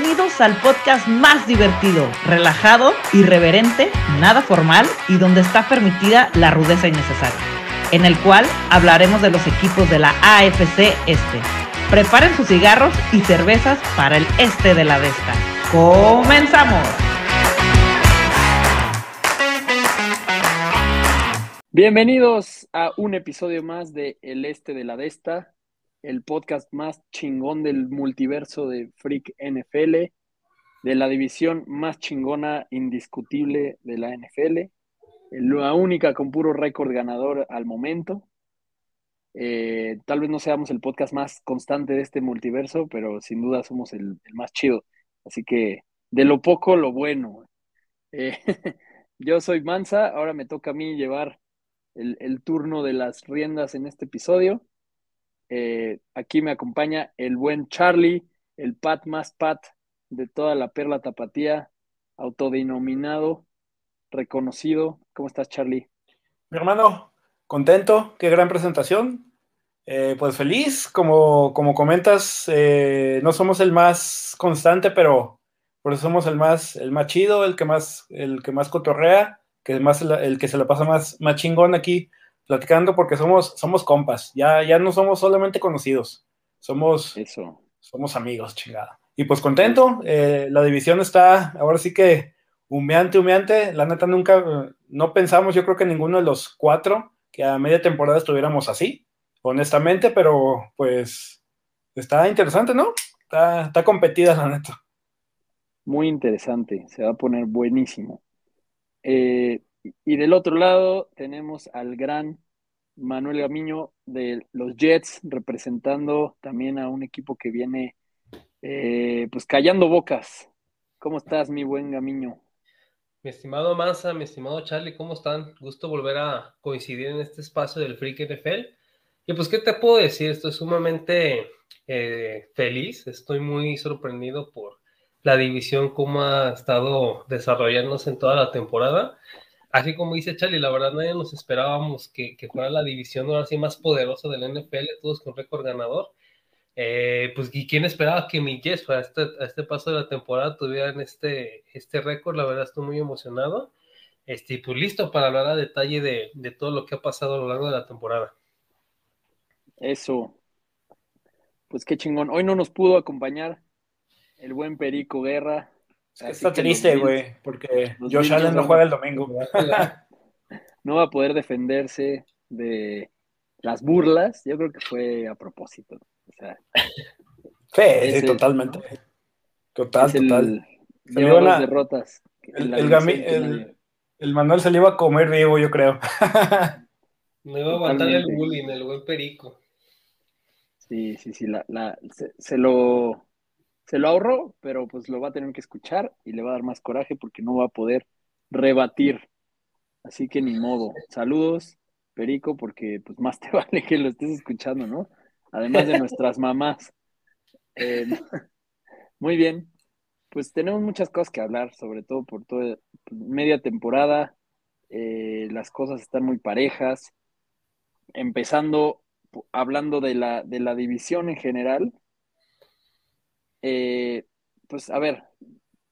Bienvenidos al podcast más divertido, relajado, irreverente, nada formal y donde está permitida la rudeza innecesaria, en el cual hablaremos de los equipos de la AFC Este. Preparen sus cigarros y cervezas para el este de la Desta. ¡Comenzamos! Bienvenidos a un episodio más de El Este de la Desta, el podcast más chingón del multiverso de Freak NFL, de la división más chingona indiscutible de la NFL, la única con puro récord ganador al momento. Eh, tal vez no seamos el podcast más constante de este multiverso, pero sin duda somos el, más chido. Así que de lo poco, lo bueno. Eh, yo soy Mansa, ahora me toca a mí llevar el turno de las riendas en este episodio. Eh, aquí me acompaña el buen Charlie, el Pat más Pat de toda la perla tapatía, autodenominado, reconocido. ¿Cómo estás, Charlie? Mi hermano, contento, qué gran presentación. Eh, pues feliz, como, como comentas, eh, no somos el más constante, pero por eso somos el más, el más chido, el que más, el que más cotorrea, que más el, que se la pasa más, más chingón aquí platicando porque somos, somos compas, ya, ya no somos solamente conocidos, somos, Eso. somos amigos, chingada. Y pues contento, eh, la división está ahora sí que humeante, humeante, la neta nunca, no pensamos, yo creo que ninguno de los cuatro que a media temporada estuviéramos así, honestamente, pero pues está interesante, ¿no? Está, está competida la neta. Muy interesante, se va a poner buenísimo. Eh, y del otro lado tenemos al gran Manuel Gamiño de los Jets, representando también a un equipo que viene eh, pues callando bocas. ¿Cómo estás, mi buen Gamiño? Mi estimado Mansa, mi estimado Charlie, ¿cómo están? Gusto volver a coincidir en este espacio del Freak NFL. Y pues, ¿qué te puedo decir? Estoy sumamente eh, feliz, estoy muy sorprendido por la división, cómo ha estado desarrollándose en toda la temporada así como dice Charlie, la verdad nadie nos esperábamos que, fuera la división ahora sí más poderosa del NFL, todos con récord ganador. Eh, pues, ¿y quién esperaba que mi Jets a este, a este paso de la temporada tuvieran este, este récord? La verdad estoy muy emocionado. Este, pues listo para hablar a detalle de, de todo lo que ha pasado a lo largo de la temporada. Eso. Pues qué chingón. Hoy no nos pudo acompañar el buen Perico Guerra, está triste, güey, porque Josh Allen no juega el domingo. No va a poder defenderse de las burlas. Yo creo que fue a propósito. O sea, sí, totalmente. Total, total. El, las derrotas. El, el, Manuel se le iba a comer vivo, yo creo. Me iba a aguantar el bullying, el buen perico. Sí, sí, sí. La, la, se lo se lo ahorró, pero pues lo va a tener que escuchar y le va a dar más coraje porque no va a poder rebatir. Así que ni modo. Saludos, Perico, porque pues más te vale que lo estés escuchando, ¿no? Además de nuestras mamás. Eh, muy bien. Pues tenemos muchas cosas que hablar, sobre todo por toda media temporada. Eh, las cosas están muy parejas. Empezando hablando de la, de la división en general eh, pues a ver,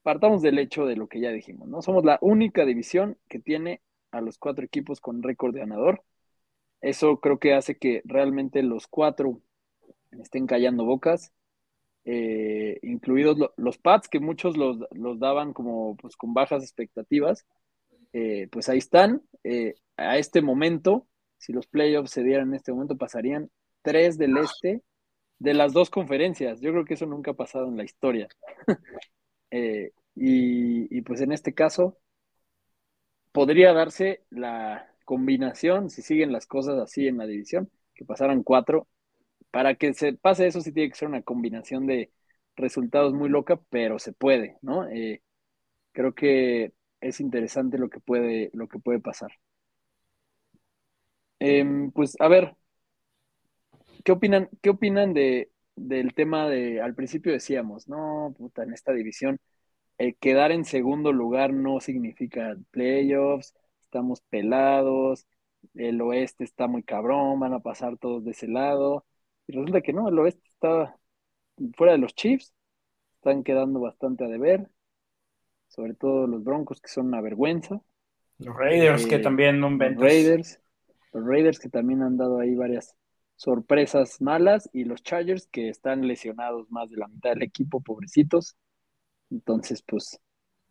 partamos del hecho de lo que ya dijimos, ¿no? Somos la única división que tiene a los cuatro equipos con récord de ganador. Eso creo que hace que realmente los cuatro estén callando bocas, eh, incluidos los Pats, que muchos los, daban como pues, con bajas expectativas. Eh, pues ahí están. a este momento, si los playoffs se dieran en este momento, pasarían tres del este de las dos conferencias. Yo creo que eso nunca ha pasado en la historia. Eh, y, pues en este caso, podría darse la combinación, si siguen las cosas así en la división, que pasaran cuatro. Para que se pase eso, sí tiene que ser una combinación de resultados muy loca, pero se puede, ¿no? Eh, creo que es interesante lo que puede, lo que puede pasar. Em, pues a ver, ¿Qué opinan, qué opinan de, del tema de, al principio decíamos, no, puta, en esta división, el quedar en segundo lugar no significa playoffs, estamos pelados, el oeste está muy cabrón, van a pasar todos de ese lado. Y resulta que no, el oeste está fuera de los Chiefs, están quedando bastante a deber, sobre todo los Broncos, que son una vergüenza. Los Raiders, que Eh, también no Los ventas. Raiders, los Raiders que también han dado ahí varias sorpresas malas, y los Chargers que están lesionados más de la mitad del equipo, pobrecitos. Entonces, pues,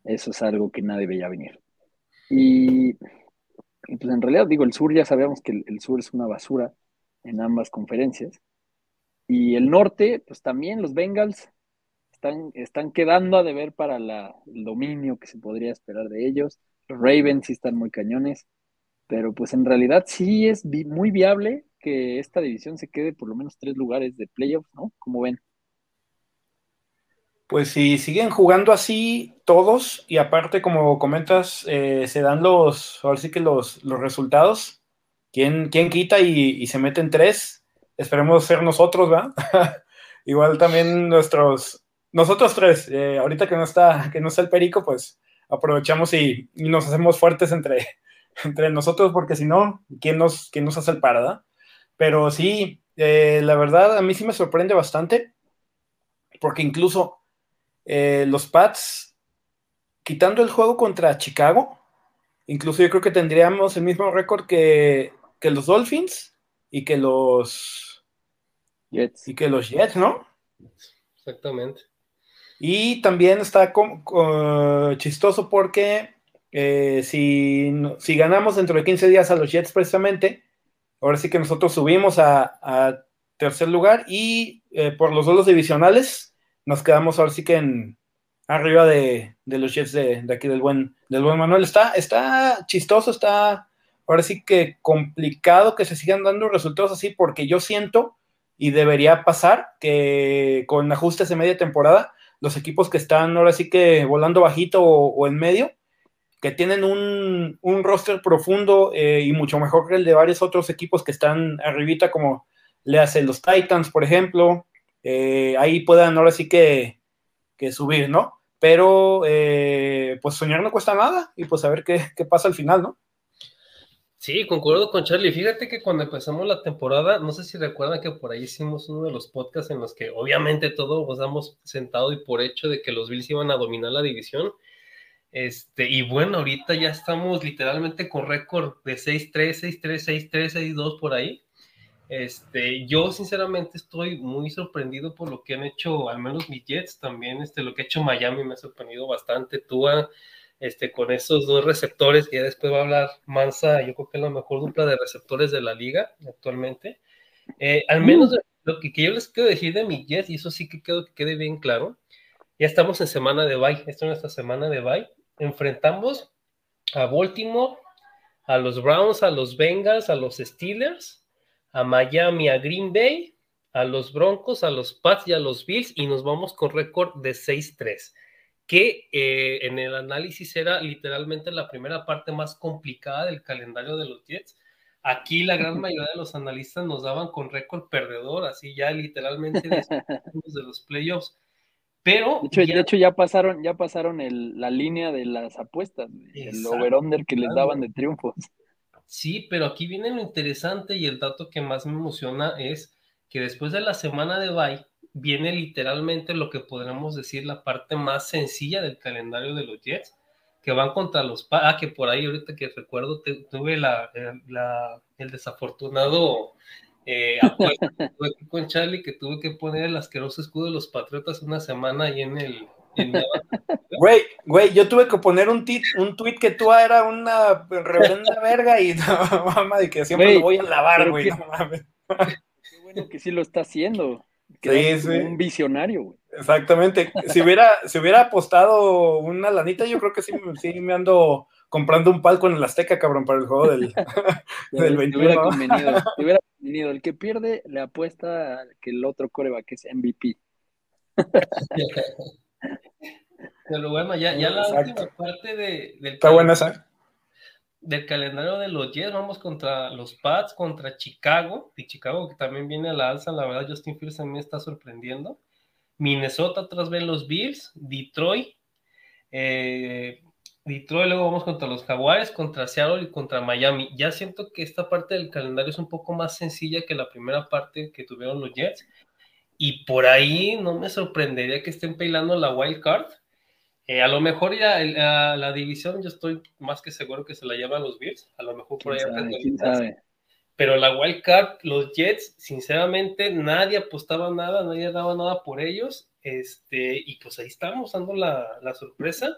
eso es algo que nadie veía venir. Y, pues en realidad, digo, el sur ya sabíamos que el, sur es una basura en ambas conferencias. Y el norte, pues también los Bengals están, están quedando a deber para la, el dominio que se podría esperar de ellos. Los Ravens sí están muy cañones, pero pues en realidad sí es muy viable que esta división se quede por lo menos tres lugares de playoffs, ¿no? Como ven. Pues si siguen jugando así todos y aparte como comentas eh, se dan los, ahora sí que los, los resultados, ¿quién, quién quita y, y se meten tres? Esperemos ser nosotros, ¿verdad? Igual también nuestros, nosotros tres, eh, ahorita que no está, que no está el perico, pues aprovechamos y, y nos hacemos fuertes entre, entre nosotros, porque si no, ¿quién nos, quién nos hace el parada? Pero sí, eh, la verdad a mí sí me sorprende bastante, porque incluso eh, los Pats, quitando el juego contra Chicago, incluso yo creo que tendríamos el mismo récord que, que los Dolphins y que los Jets. y que los Jets, ¿no? Exactamente. Y también está com- co- chistoso porque eh, si, si ganamos dentro de 15 días a los Jets precisamente, ahora sí que nosotros subimos a, tercer lugar y eh, por los duelos divisionales nos quedamos ahora sí que en arriba de, los Jets de, aquí del buen, del buen Manuel. Está, está chistoso, está ahora sí que complicado que se sigan dando resultados así porque yo siento y debería pasar que con ajustes de media temporada los equipos que están ahora sí que volando bajito o en medio, que tienen un, un roster profundo eh, y mucho mejor que el de varios otros equipos que están arribita, como le hace los Titans, por ejemplo, eh, ahí puedan ahora sí que, que subir, ¿no? Pero eh, pues soñar no cuesta nada y pues a ver qué, qué pasa al final, ¿no? Sí, concuerdo con Charlie. Fíjate que cuando empezamos la temporada, no sé si recuerdan que por ahí hicimos uno de los podcasts en los que obviamente todos nos damos sentado y por hecho de que los Bills iban a dominar la división. Este, y bueno, ahorita ya estamos literalmente con récord de 6-3, 6-3, 6-3, 6-2 por ahí. Este, yo sinceramente estoy muy sorprendido por lo que han hecho, al menos mis Jets, también este, lo que ha hecho Miami me ha sorprendido bastante. Tua, este, con esos dos receptores, que ya después va a hablar Mansa, yo creo que es la mejor dupla de receptores de la liga actualmente. Eh, al menos lo que, que, yo les quiero decir de mis Jets, y eso sí que quiero que quede bien claro, ya estamos en semana de bye, esta es nuestra semana de bye, enfrentamos a Baltimore, a los Browns, a los Bengals, a los Steelers, a Miami, a Green Bay, a los Broncos, a los Pats y a los Bills, y nos vamos con récord de 6-3 que eh, en el análisis era literalmente la primera parte más complicada del calendario de los Jets. Aquí la gran mayoría de los analistas nos daban con récord perdedor, así ya literalmente de los playoffs. Pero de hecho ya, de hecho, ya pasaron, ya pasaron el, la línea de las apuestas, el over-under que les daban de triunfos. Sí, pero aquí viene lo interesante y el dato que más me emociona es que después de la semana de bye, viene literalmente lo que podríamos decir la parte más sencilla del calendario de los Jets, que van contra los... Ah, que por ahí ahorita que recuerdo te, tuve la, la, el desafortunado eh, con Charlie que tuve que poner el asqueroso escudo de los Patriotas una semana ahí en el... En Güey, güey, yo tuve que poner un, tit, un tweet que tú era una reverenda verga y no, mamá, de que siempre wey, lo voy a lavar, güey. No mames. Qué bueno que sí lo está haciendo. Sí, sí. Un visionario, güey. Exactamente. Si hubiera, si hubiera apostado una lanita, yo creo que sí, sí, me ando comprando un palco en el Azteca, cabrón, para el juego del, del 21. Te hubiera, convenido, te hubiera convenido. El que pierde le apuesta que el otro coreback es MVP. Pero bueno, ya, ya la Exacto. última parte de, del, Está buena esa. del calendario de los Jets, vamos contra los Pats, contra Chicago, y Chicago que también viene a la alza, la verdad Justin Fields también está sorprendiendo. Minnesota atrás ven los Bills, Detroit, eh, Detroit, luego vamos contra los Jaguares, contra Seattle y contra Miami. Ya siento que esta parte del calendario es un poco más sencilla que la primera parte que tuvieron los Jets. y por ahí no me sorprendería que estén peleando la wild card. Eh, a lo mejor ya la, división yo estoy más que seguro que se la llevan los Bills, a lo mejor por ahí pero la wild card, los Jets, sinceramente, nadie apostaba nada, nadie daba nada por ellos, este, y pues ahí estamos dando la, la sorpresa.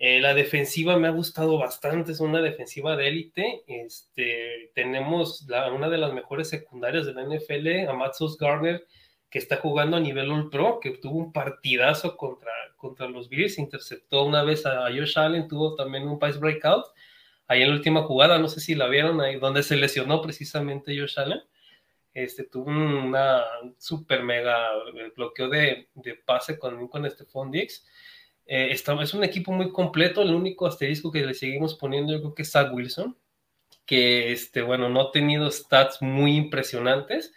Eh, la defensiva me ha gustado bastante, es una defensiva de élite. Este, tenemos una de las mejores secundarias de la NFL, Amatsos Garner, que está jugando a nivel All Pro, que tuvo un partidazo contra, contra los Bills, interceptó una vez a Josh Allen, tuvo también un pass breakout. Ahí en la última jugada, no sé si la vieron, ahí donde se lesionó precisamente Josh Allen. Este, tuvo una super mega bloqueo de, de pase con, con este Dix eh, es un equipo muy completo. El único asterisco que le seguimos poniendo, yo creo que es Zach Wilson, que este, bueno, no ha tenido stats muy impresionantes,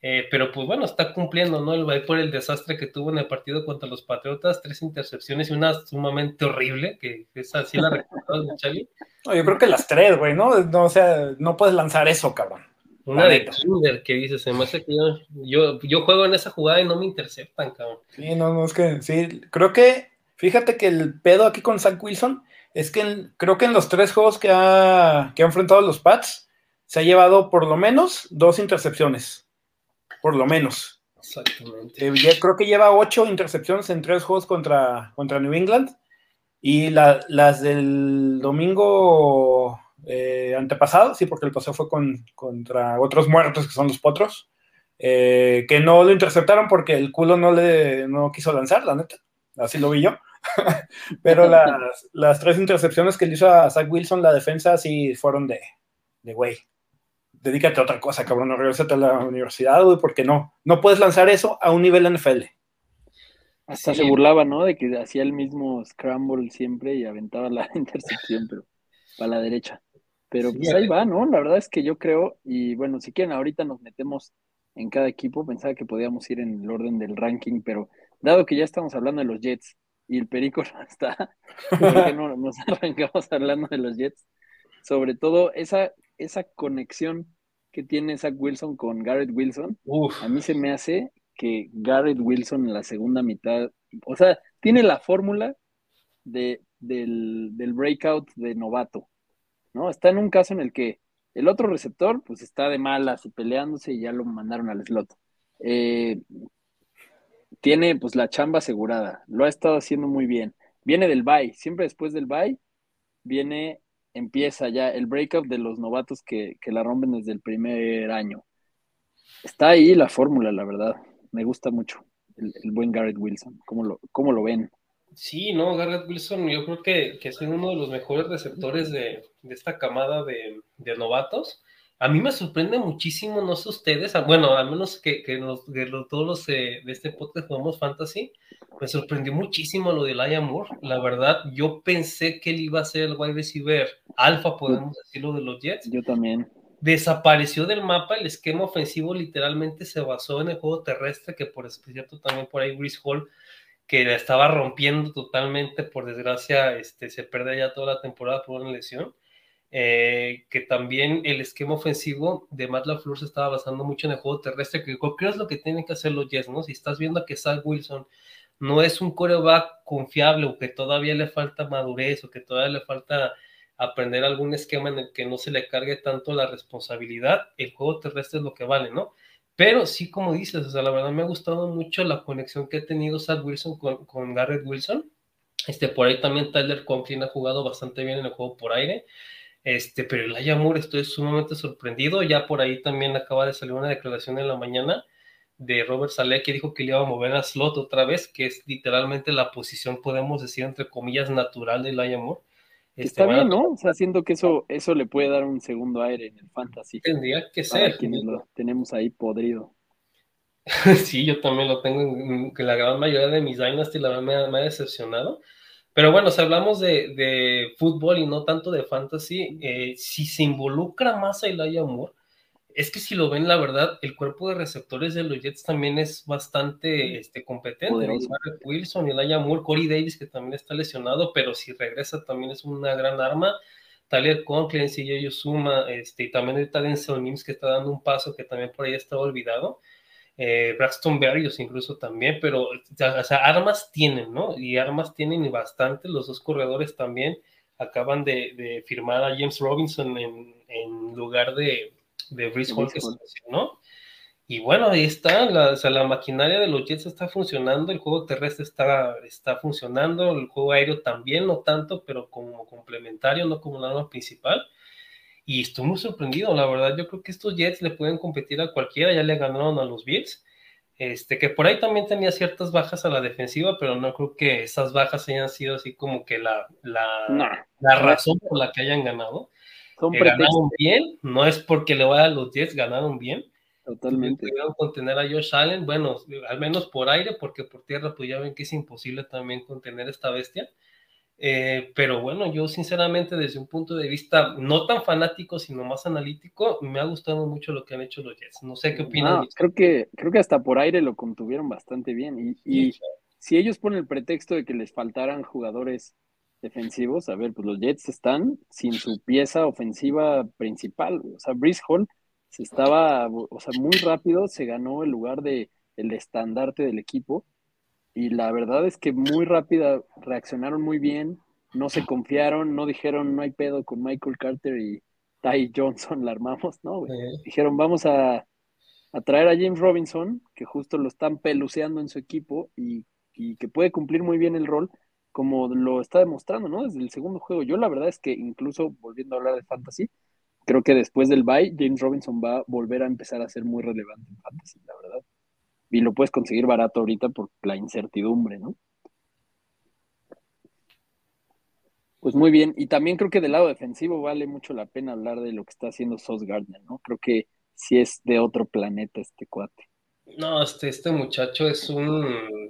eh, pero pues bueno, está cumpliendo, ¿no? El va por el desastre que tuvo en el partido contra los Patriotas, tres intercepciones y una sumamente horrible, que es así la recuerdas, Charlie. No, yo creo que las tres, güey, ¿no? ¿no? O sea, no puedes lanzar eso, cabrón. Una de Kinder que dice, se me hace que yo, yo, yo, juego en esa jugada y no me interceptan, cabrón. Sí, no, no, es que, sí, creo que Fíjate que el pedo aquí con Zach Wilson es que creo que en los tres juegos que ha, que enfrentado los Pats se ha llevado por lo menos dos intercepciones. Por lo menos. Exactamente. Eh, creo que lleva ocho intercepciones en tres juegos contra, contra New England. Y las del domingo eh, antepasado, sí, porque el pasado fue con, contra otros muertos que son los potros, eh, que no lo interceptaron porque el culo no le no quiso lanzar, la neta así lo vi yo. Pero las, tres intercepciones que le hizo a Zach Wilson, la defensa, sí fueron de, de güey. Dedícate a otra cosa, cabrón, no regresate a la universidad, güey, porque no, no puedes lanzar eso a un nivel NFL. Hasta se burlaba, ¿no? De que hacía el mismo scramble siempre y aventaba la intercepción, pero para la derecha. Pero pues ahí va, ¿no? La verdad es que yo creo, y bueno, si quieren, ahorita nos metemos en cada equipo. Pensaba que podíamos ir en el orden del ranking, pero dado que ya estamos hablando de los Jets y el Perico no está, ¿por qué no nos arrancamos hablando de los Jets? Sobre todo esa, esa conexión que tiene Zach Wilson con Garrett Wilson, a mí se me hace que Garrett Wilson en la segunda mitad, o sea, tiene la fórmula de, del, del breakout de novato, ¿no? Está en un caso en el que el otro receptor, pues está de malas y peleándose y ya lo mandaron al slot. Eh, tiene pues la chamba asegurada, lo ha estado haciendo muy bien. Viene del bye, siempre después del bye, viene, empieza ya el breakup de los novatos que, la rompen desde el primer año. Está ahí la fórmula, la verdad. Me gusta mucho el, buen Garrett Wilson. ¿Cómo lo, cómo lo ven? Sí, no, Garrett Wilson, yo creo que, que es uno de los mejores receptores de, esta camada de, novatos. A mí me sorprende muchísimo, no sé ustedes, bueno, al menos que, que, todos los de este podcast jugamos fantasy, me sorprendió muchísimo lo de Laia Moore. La verdad, yo pensé que él iba a ser el wide receiver alfa, podemos decirlo, de los Jets. Yo también. Desapareció del mapa, el esquema ofensivo literalmente se basó en el juego terrestre, que por cierto también por ahí Brice Hall que la estaba rompiendo totalmente, por desgracia, este, se pierde ya toda la temporada por una lesión. Eh, que también el esquema ofensivo de Matt LaFleur se estaba basando mucho en el juego terrestre, que creo es lo que tienen que hacer los Jets, ¿no? Si estás viendo que Zach Wilson no es un coreback confiable o que todavía le falta madurez o que todavía le falta aprender algún esquema en el que no se le cargue tanto la responsabilidad, el juego terrestre es lo que vale, ¿no? Pero sí, como dices, o sea, la verdad me ha gustado mucho la conexión que ha tenido Zach Wilson con, Garrett Wilson. Este, por ahí también Tyler Conklin ha jugado bastante bien en el juego por aire. Este, pero el Ayamur estoy sumamente sorprendido. Ya por ahí también acaba de salir una declaración en la mañana de Robert Saleh que dijo que le iba a mover a slot otra vez, que es literalmente la posición, podemos decir, entre comillas, natural del Ayamur. Este, Está bien, ¿no? O sea, siento que eso, eso le puede dar un segundo aire en el fantasy. Tendría que ser. quienes lo tenemos ahí podrido. sí, yo también lo tengo, que la gran mayoría de mis Dynasty la verdad me, me ha decepcionado. Pero bueno, si hablamos de, de, fútbol y no tanto de fantasy, eh, si se involucra más a Elijah Moore, es que si lo ven, la verdad, el cuerpo de receptores de los Jets también es bastante este, competente. Wilson, Elijah Moore, Corey Davis, que también está lesionado, pero si regresa también es una gran arma. Tyler Conklin, si ellos suma, este, y también ahorita Denzel Mims, que está dando un paso que también por ahí está olvidado. Eh, Braxton Berrios incluso también, pero o sea, armas tienen, ¿no? Y armas tienen bastante, los dos corredores también acaban de, firmar a James Robinson en, lugar de, de Brice Hall, que se mencionó. Y bueno, ahí está, la, o sea, la maquinaria de los Jets está funcionando, el juego terrestre está, está funcionando, el juego aéreo también, no tanto, pero como complementario, no como la arma principal. Y estoy muy sorprendido, la verdad. Yo creo que estos Jets le pueden competir a cualquiera. Ya le ganaron a los Bills. Este, que por ahí también tenía ciertas bajas a la defensiva, pero no creo que esas bajas hayan sido así como que la, la, la razón por la que hayan ganado. Son eh, ganaron bien, no es porque le vaya a los Jets, ganaron bien. Totalmente. Pudieron contener a Josh Allen, bueno, al menos por aire, porque por tierra, pues ya ven que es imposible también contener esta bestia. Eh, pero bueno, yo sinceramente desde un punto de vista no tan fanático, sino más analítico, me ha gustado mucho lo que han hecho los Jets. No sé qué opinan. creo, que, creo que hasta por aire lo contuvieron bastante bien. Y, si ellos ponen el pretexto de que les faltaran jugadores defensivos, a ver, pues los Jets están sin su pieza ofensiva principal. O sea, Brice Hall se estaba, o sea, muy rápido se ganó el lugar de el estandarte del equipo y la verdad es que muy rápida reaccionaron muy bien, no se confiaron, no dijeron no hay pedo con Michael Carter y Ty Johnson, la armamos, ¿no? Dijeron vamos a, traer a James Robinson, que justo lo están peluceando en su equipo y, que puede cumplir muy bien el rol, como lo está demostrando, ¿no? Desde el segundo juego. Yo la verdad es que incluso volviendo a hablar de fantasy, creo que después del bye, James Robinson va a volver a empezar a ser muy relevante en fantasy, la verdad y lo puedes conseguir barato ahorita por la incertidumbre, ¿no? Pues muy bien, y también creo que del lado defensivo vale mucho la pena hablar de lo que está haciendo Sos Gardner, ¿no? Creo que sí es de otro planeta este cuate. No, este, este muchacho es un,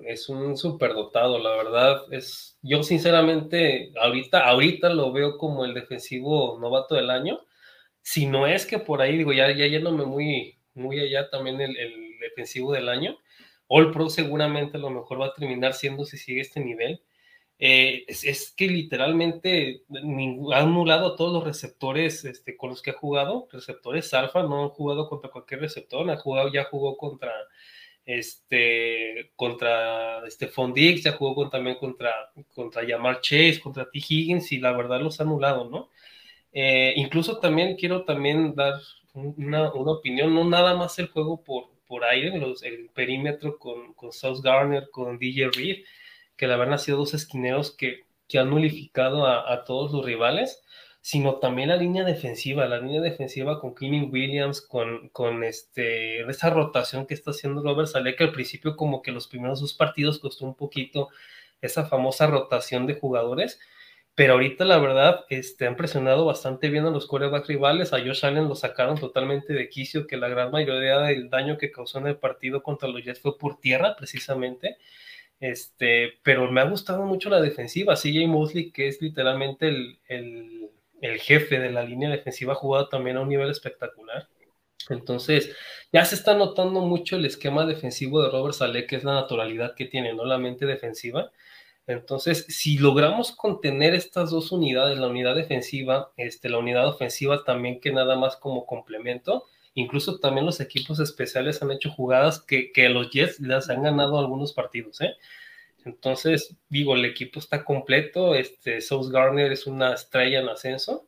es un superdotado, la verdad. Es, yo sinceramente, ahorita, ahorita lo veo como el defensivo novato del año. Si no es que por ahí, digo, ya, ya yéndome muy, muy allá también el defensivo del año. All Pro seguramente a lo mejor va a terminar siendo si sigue este nivel. Eh, es, que literalmente ha anulado a todos los receptores este, con los que ha jugado, receptores alfa, no ha jugado contra cualquier receptor, ha jugado, ya jugó contra este contra este Fondix, ya jugó también contra, contra Yamar Chase, contra T. Higgins, y la verdad los ha anulado, ¿no? Eh, incluso también quiero también dar una, una, opinión, no nada más el juego por, por aire, el perímetro con, con South Garner, con DJ Reed, que la verdad han sido dos esquineros que, que han nulificado a, todos los rivales, sino también la línea defensiva, la línea defensiva con Kenny Williams, con, con este, esa rotación que está haciendo Robert Saleh, que al principio como que los primeros dos partidos costó un poquito esa famosa rotación de jugadores, pero ahorita la verdad este, han presionado bastante bien a los quarterbacks rivales. A Josh Allen lo sacaron totalmente de quicio, que la gran mayoría del daño que causó en el partido contra los Jets fue por tierra, precisamente. Este, pero me ha gustado mucho la defensiva. CJ Mosley, que es literalmente el, el, el jefe de la línea defensiva, ha jugado también a un nivel espectacular. Entonces, ya se está notando mucho el esquema defensivo de Robert Saleh, que es la naturalidad que tiene, no la mente defensiva. Entonces, si logramos contener estas dos unidades, la unidad defensiva, este, la unidad ofensiva también que nada más como complemento, incluso también los equipos especiales han hecho jugadas que, que los Jets les han ganado algunos partidos, ¿eh? Entonces, digo, el equipo está completo, este, South Garner es una estrella en ascenso,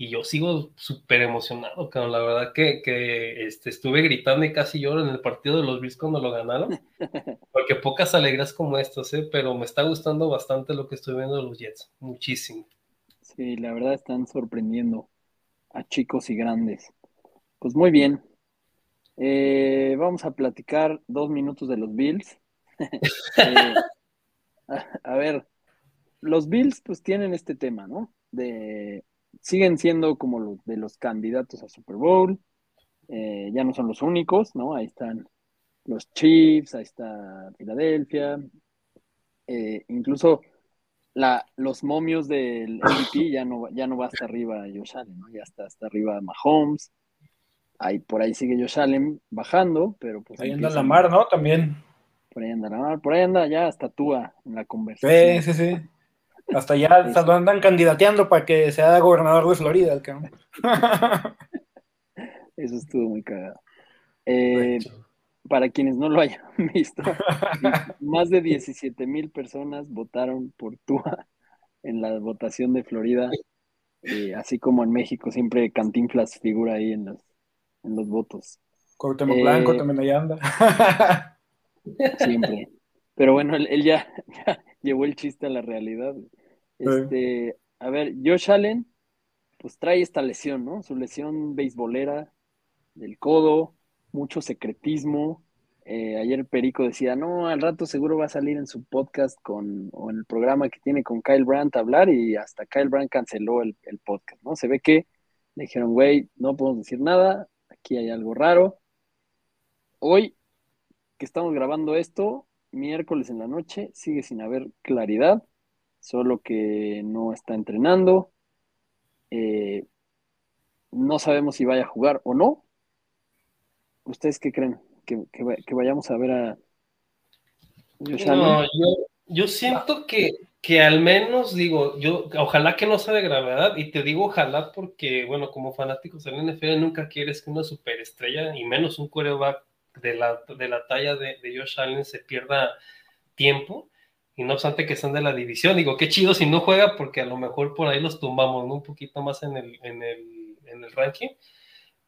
y yo sigo súper emocionado, cabrón. La verdad que, que este, estuve gritando y casi lloro en el partido de los Bills cuando lo ganaron. Porque pocas alegrías como estas, ¿eh? pero me está gustando bastante lo que estoy viendo de los Jets. Muchísimo. Sí, la verdad están sorprendiendo a chicos y grandes. Pues muy bien. Eh, vamos a platicar dos minutos de los Bills. Eh, a ver, los Bills pues tienen este tema, ¿no? De siguen siendo como los de los candidatos a Super Bowl. Eh, ya no son los únicos, ¿no? Ahí están los Chiefs, ahí está Filadelfia. Eh, incluso la, los momios del MVP ya no, ya no va hasta arriba Josh Allen, ¿no? Ya está hasta arriba Mahomes. Ahí, por ahí sigue Josh Allen bajando, pero pues... Ahí anda Lamar, ¿no? También. Por ahí anda Lamar, por ahí anda ya hasta Tua en la conversación. Sí, sí, sí. Hasta ya hasta lo andan candidateando para que sea gobernador de Florida, el Eso estuvo muy cagado. Eh, para quienes no lo hayan visto, más de 17 mil personas votaron por Tua en la votación de Florida, eh, así como en México siempre Cantinflas figura ahí en los, en los votos. Cuauhtémoc Blanco también anda. Siempre. Pero bueno, él, ya, llevó el chiste a la realidad. Este, a ver, Josh Allen, pues trae esta lesión, ¿no? Su lesión beisbolera del codo, mucho secretismo. Eh, ayer Perico decía, no, al rato seguro va a salir en su podcast con, o en el programa que tiene con Kyle Brandt a hablar y hasta Kyle Brandt canceló el, el podcast, ¿no? Se ve que le dijeron, güey, no podemos decir nada, aquí hay algo raro. Hoy que estamos grabando esto, miércoles en la noche, sigue sin haber claridad, solo que no está entrenando. Eh, no sabemos si vaya a jugar o no. ¿Ustedes qué creen? ¿Que, vayamos a ver a... Yo, siento que, que, al menos digo, yo ojalá que no sea de gravedad, y te digo ojalá porque, bueno, como fanáticos del NFL nunca quieres que una superestrella, y menos un coreback de la, de la talla de, Josh Allen se pierda tiempo. Y no obstante que están de la división, digo, qué chido si no juega, porque a lo mejor por ahí los tumbamos un poquito más en el, en, el, en el ranking.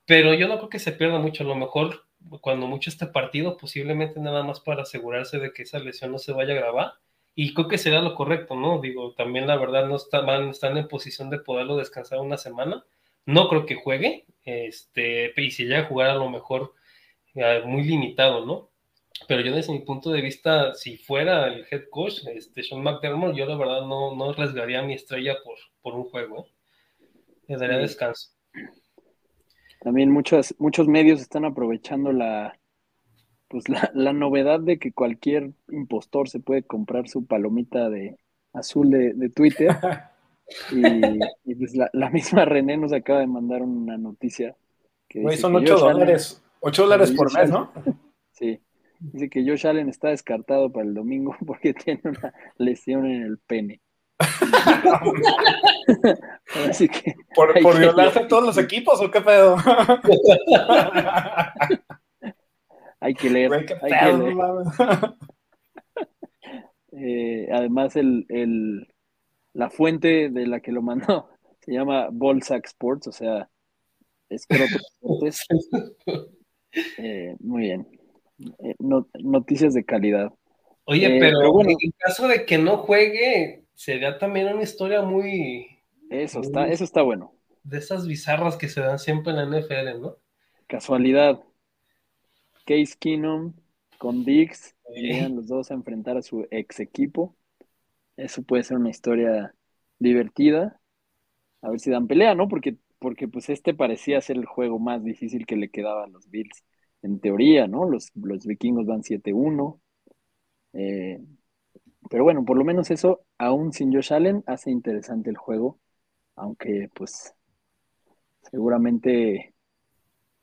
Pero yo no creo que se pierda mucho. A lo mejor, cuando mucho este partido, posiblemente nada más para asegurarse de que esa lesión no se vaya a grabar. Y creo que será lo correcto, ¿no? Digo, también la verdad no están, están en posición de poderlo descansar una semana. No creo que juegue. Este, y si llega a jugar, a lo mejor muy limitado, ¿no? Pero yo desde mi punto de vista, si fuera el head coach, este Sean McDermott, yo la verdad no, no arriesgaría mi estrella por, por un juego, ¿eh? Le daría descanso. También muchos, muchos medios están aprovechando la, pues la, novedad de que cualquier impostor se puede comprar su palomita de azul de, Twitter. y, pues la, misma René nos acaba de mandar una noticia. Que son 8 dólares. 8 dólares por mes, ¿no? Sí. Dice que Josh Allen está descartado para el domingo porque tiene una lesión en el pene. Así que, ¿Por, por violarse a todos los equipos o qué pedo? hay que leer. hay que leer. Eh, además, el, el, la fuente de la que lo mandó se llama Ballsack Sports, o sea, Escroto Eh, muy bien. Eh, noticias de calidad. Oye, eh, pero, bueno, en caso de que no juegue, sería también una historia muy. Eso está, eso está bueno. De esas bizarras que se dan siempre en la NFL, ¿no? Casualidad. Case Keenum con Dix, llegan los dos a enfrentar a su ex equipo. Eso puede ser una historia divertida. A ver si dan pelea, ¿no? Porque porque pues este parecía ser el juego más difícil que le quedaba a los Bills, en teoría, ¿no? Los, los vikingos van 7-1. Eh, pero bueno, por lo menos eso, aún sin Josh Allen, hace interesante el juego, aunque pues seguramente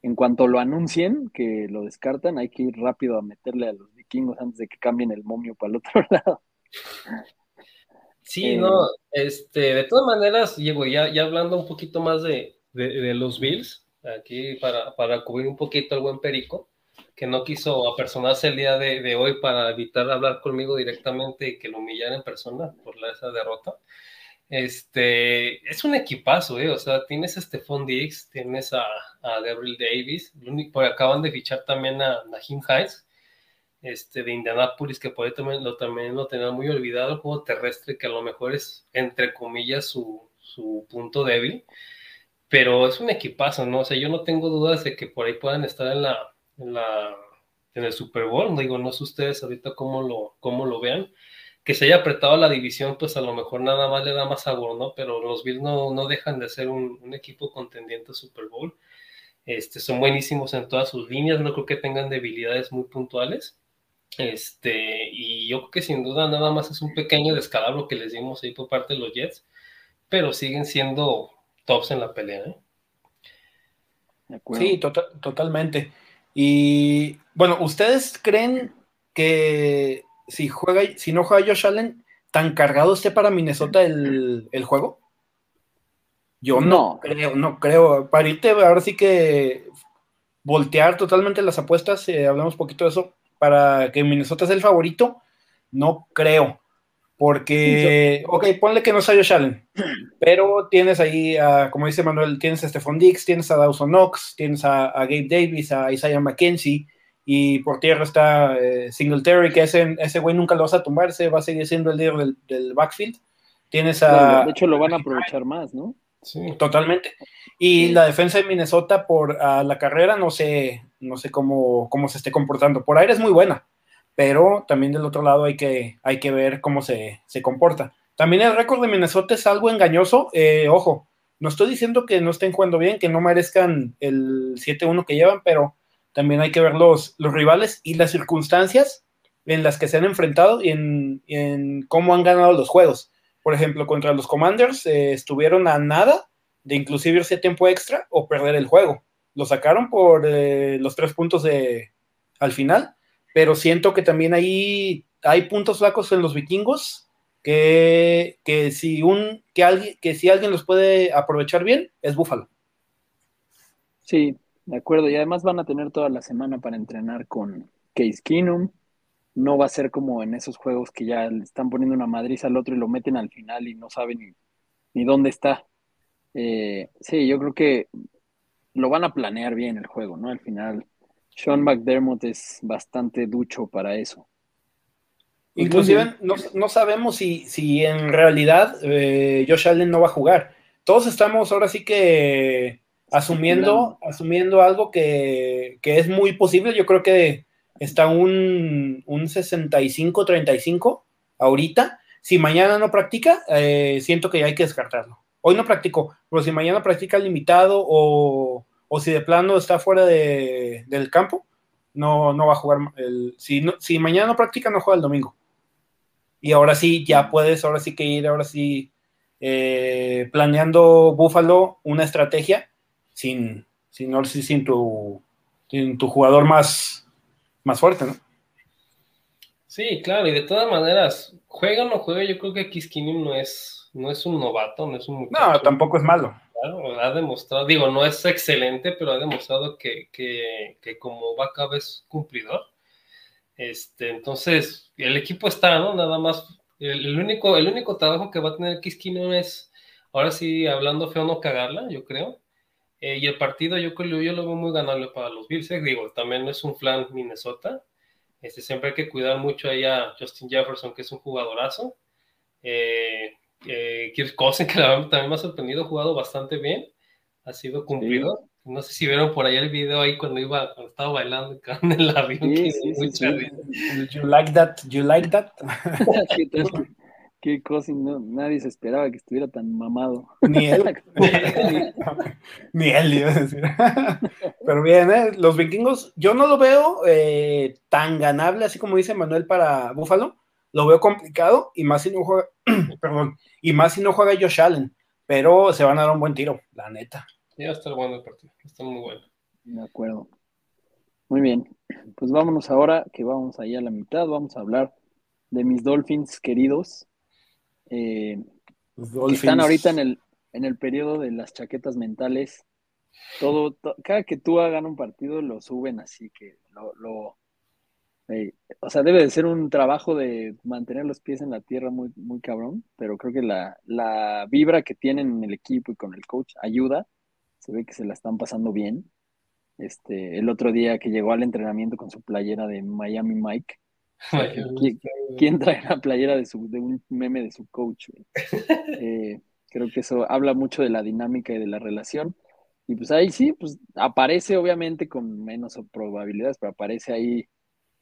en cuanto lo anuncien, que lo descartan, hay que ir rápido a meterle a los vikingos antes de que cambien el momio para el otro lado. Sí, eh, no, este, de todas maneras, Diego, ya, ya hablando un poquito más de, los Bills, aquí para, para, cubrir un poquito al buen Perico, que no quiso apersonarse el día de, hoy para evitar hablar conmigo directamente y que lo humillara en persona por la, esa derrota. Este, es un equipazo, ¿eh? O sea, tienes a Stephon Diggs, tienes a, a Gabriel Davis, porque acaban de fichar también a Nahim Heights, este, de Indianapolis, que por ahí también lo, también lo tenía muy olvidado, el juego terrestre, que a lo mejor es, entre comillas, su, punto débil, pero es un equipazo, ¿no? O sea, yo no tengo dudas de que por ahí puedan estar en la, en la en el Super Bowl, digo, no sé ustedes ahorita cómo lo, cómo lo vean, que se haya apretado la división, pues a lo mejor nada más le da más sabor, ¿no? Pero los Bills no, no dejan de ser un, equipo contendiente a Super Bowl. Este, son buenísimos en todas sus líneas, no creo que tengan debilidades muy puntuales. Este, y yo creo que sin duda nada más es un pequeño descalabro que les dimos ahí por parte de los Jets, pero siguen siendo tops en la pelea. ¿eh? Sí, tota-, totalmente. Y bueno, ¿ustedes creen que si juega, si no juega Josh Allen, tan cargado esté para Minnesota el, juego? Yo no. creo, no creo. Para irte, ahora sí que voltear totalmente las apuestas, eh, hablamos poquito de eso, para que Minnesota sea el favorito, no creo. Porque, ok, ponle que no sea Josh Allen, pero tienes ahí, como dice Manuel, tienes a Stephon Dix, tienes a Dawson Knox, tienes a, Gabe Davis, a Isaiah McKenzie, y por tierra está eh, Singletary, que ese, ese güey nunca lo vas a tumbar, ese va a seguir siendo el líder del, backfield. Tienes a. de hecho, lo van a aprovechar más, ¿no? Sí. Totalmente. Y la defensa de Minnesota por la carrera, no sé, no sé cómo, cómo se esté comportando. Por aire es muy buena pero también del otro lado hay que, hay que ver cómo se, comporta. También el récord de Minnesota es algo engañoso. Eh, ojo, no estoy diciendo que no estén jugando bien, que no merezcan el 7-1 que llevan, pero también hay que ver los, los, rivales y las circunstancias en las que se han enfrentado y en, cómo han ganado los juegos. Por ejemplo, contra los Commanders eh, estuvieron a nada de inclusive irse a tiempo extra o perder el juego. Lo sacaron por eh, los tres puntos de, al final pero siento que también ahí hay puntos flacos en los vikingos que, si un que alguien que si alguien los puede aprovechar bien es Búfalo. Sí, de acuerdo, y además van a tener toda la semana para entrenar con Case Keenum. No va a ser como en esos juegos que ya le están poniendo una madriz al otro y lo meten al final y no saben ni, dónde está. Eh, sí, yo creo que lo van a planear bien el juego, ¿no? Al final sean McDermott es bastante ducho para eso. Inclusive no, sabemos si, si, en realidad eh, Josh Allen no va a jugar. Todos estamos ahora sí que asumiendo, asumiendo algo que, es muy posible. Yo creo que está un, un 65-35 ahorita. Si mañana no practica, eh, siento que hay que descartarlo. Hoy no practicó, pero si mañana practica limitado o, o si de plano está fuera de, del campo, no, no va a jugar. El, si, si mañana no practica, no juega el domingo. Y ahora sí, ya puedes, ahora sí que ir, ahora sí, eh, planeando Búfalo una estrategia sin, sin, sin, tu, sin tu jugador más, más fuerte, ¿no? Sí, claro, y de todas maneras, juega o no juega, yo creo que Kiskinim no es, no es un novato, no es un No, tampoco es malo ha demostrado, digo, no es excelente, pero ha demostrado que, como va cada vez cumplidor. Este, entonces, el equipo está, ¿no? Nada más, el, único, el único trabajo que va a tener Kiskino es, ahora sí, hablando feo, no cagarla, yo creo. Eh, y el partido yo yo lo veo muy ganable para los Bills, ¿eh? digo, también no es un flan Minnesota. Este, siempre hay que cuidar mucho ahí a Justin Jefferson, que es un jugadorazo. Eh, eh, Kirk Cousins, que también me ha sorprendido, ha jugado bastante bien, ha sido cumplido. No sé si vieron por ahí el video ahí cuando iba, cuando estaba bailando en el avión. Sí, sí, you like that, you like that. Qué cosa, no, nadie se esperaba que estuviera tan mamado. Ni él. Ni él, iba a decir. Pero bien, ¿eh? los vikingos, yo no lo veo eh, tan ganable, así como dice Manuel para Búfalo lo veo complicado y más si no juega, perdón, y más si no juega Josh Allen, pero se van a dar un buen tiro, la neta. Ya está bueno el partido, está muy bueno. De acuerdo. Muy bien, pues vámonos ahora, que vamos ahí a la mitad, vamos a hablar de mis Dolphins queridos. Eh, Que están ahorita en el, en el periodo de las chaquetas mentales. Todo, cada que tú hagan un partido lo suben así que lo o sea, debe de ser un trabajo de mantener los pies en la tierra muy, muy cabrón, pero creo que la, la vibra que tienen en el equipo y con el coach ayuda. Se ve que se la están pasando bien. Este, el otro día que llegó al entrenamiento con su playera de Miami Mike. ¿Quién, trae la playera de, su, de un meme de su coach? Eh, creo que eso habla mucho de la dinámica y de la relación. Y pues ahí sí, pues aparece obviamente con menos probabilidades, pero aparece ahí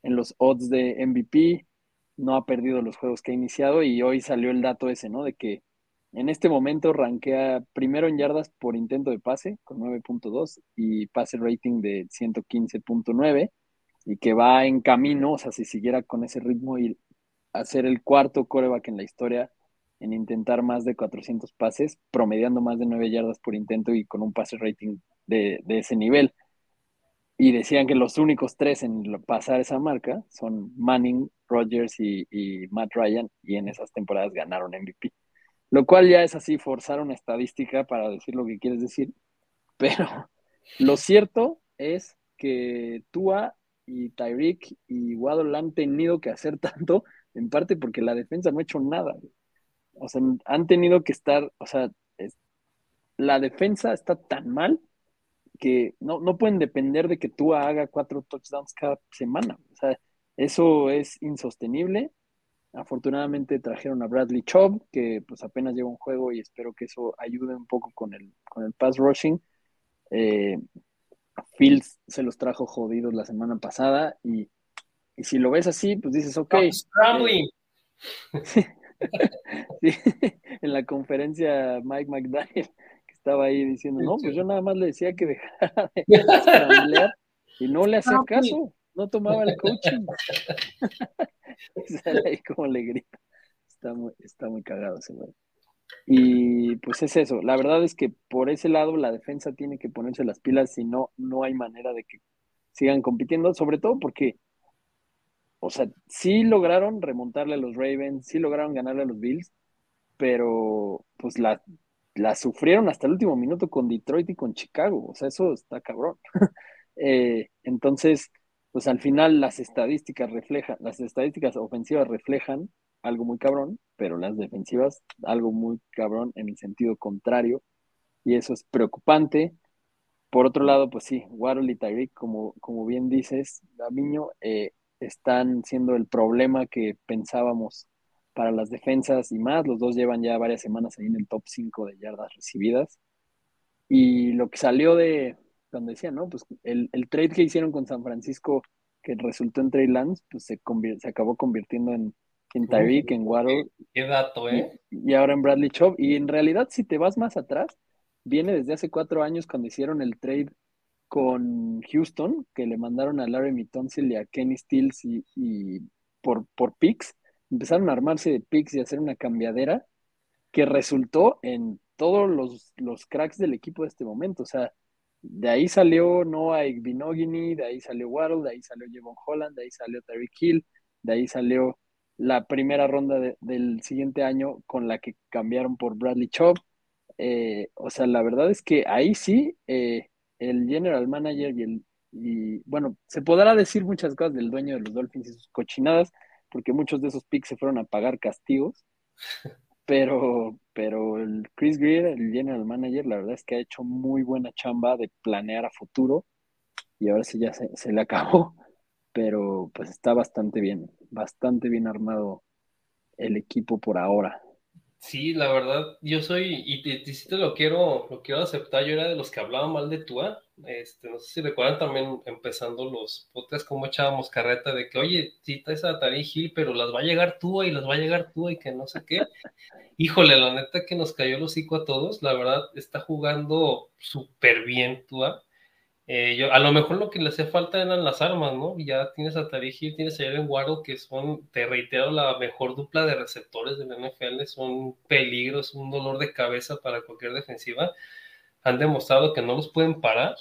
en los odds de MVP, no ha perdido los juegos que ha iniciado y hoy salió el dato ese, ¿no? De que en este momento rankea primero en yardas por intento de pase con 9.2 y pase rating de 115.9 y que va en camino, o sea, si siguiera con ese ritmo y hacer el cuarto coreback en la historia en intentar más de 400 pases, promediando más de 9 yardas por intento y con un pase rating de, de ese nivel y decían que los únicos tres en pasar esa marca son Manning, Rogers y, Matt Ryan, y en esas temporadas ganaron MVP. Lo cual ya es así, forzar una estadística para decir lo que quieres decir, pero lo cierto es que Tua y Tyreek y Waddle han tenido que hacer tanto, en parte porque la defensa no ha hecho nada. O sea, han tenido que estar, o sea, la defensa está tan mal que no, no pueden depender de que Tua haga cuatro touchdowns cada semana. O sea, eso es insostenible. Afortunadamente trajeron a Bradley Chubb, que pues apenas lleva un juego y espero que eso ayude un poco con el, con el pass rushing. Eh, Fields se los trajo jodidos la semana pasada y, si lo ves así, pues dices, ok. Eh, en la conferencia Mike McDaniel estaba ahí diciendo, no, pues yo nada más le decía que dejara de y no le hacía caso, no tomaba el coaching. ahí como le grita. Está muy, está muy cagado ese güey. Y pues es eso, la verdad es que por ese lado la defensa tiene que ponerse las pilas, si no, no hay manera de que sigan compitiendo, sobre todo porque, o sea, sí lograron remontarle a los Ravens, sí lograron ganarle a los Bills, pero pues la, la sufrieron hasta el último minuto con Detroit y con Chicago, o sea, eso está cabrón. Eh, entonces, pues al final las estadísticas reflejan, las estadísticas ofensivas reflejan algo muy cabrón, pero las defensivas algo muy cabrón en el sentido contrario, y eso es preocupante. Por otro lado, pues sí, Waddle y Tyreek, como, como bien dices, Damiño, eh, están siendo el problema que pensábamos para las defensas y más. Los dos llevan ya varias semanas ahí en el top 5 de yardas recibidas. Y lo que salió de, cuando decía, ¿no? Pues el, el trade que hicieron con San Francisco, que resultó en Trey Lance, pues se, se acabó convirtiendo en, en Tyreek, en Waddle. Qué, dato, ¿eh? Y, ahora en Bradley Chubb. Y en realidad, si te vas más atrás, viene desde hace cuatro años cuando hicieron el trade con Houston, que le mandaron a Larry Mitonsil y a Kenny Stills y, por, por picks. Empezaron a armarse de picks y hacer una cambiadera que resultó en todos los, los cracks del equipo de este momento. O sea, de ahí salió Noah Igbinogini, de ahí salió Waddle, de ahí salió Jevon Holland, de ahí salió Terry Hill, de ahí salió la primera ronda del siguiente año con la que cambiaron por Bradley Chubb. Eh, o sea, la verdad es que ahí sí, eh, el general manager y el, y bueno, se podrá decir muchas cosas del dueño de los Dolphins y sus cochinadas, porque muchos de esos picks se fueron a pagar castigos, pero, pero el Chris Greer, el general manager, la verdad es que ha hecho muy buena chamba de planear a futuro y ahora sí ya se, se le acabó, pero pues está bastante bien bastante bien armado el equipo por ahora. Sí, la verdad, yo soy, y te, lo quiero, lo quiero aceptar, yo era de los que hablaba mal de Tua, este, no sé si recuerdan también empezando los podcasts, cómo echábamos carreta de que, oye, sí traes a Tari Gil, pero las va a llegar Tua y las va a llegar Tua y que no sé qué. Híjole, la neta que nos cayó el hocico a todos, la verdad, está jugando súper bien Tua, eh, yo, a lo mejor lo que le hace falta eran las armas, ¿no? Ya tienes a Tariji, tienes a Jalen Guaro, que son, te reitero, la mejor dupla de receptores del NFL, son peligros, un dolor de cabeza para cualquier defensiva. Han demostrado que no los pueden parar.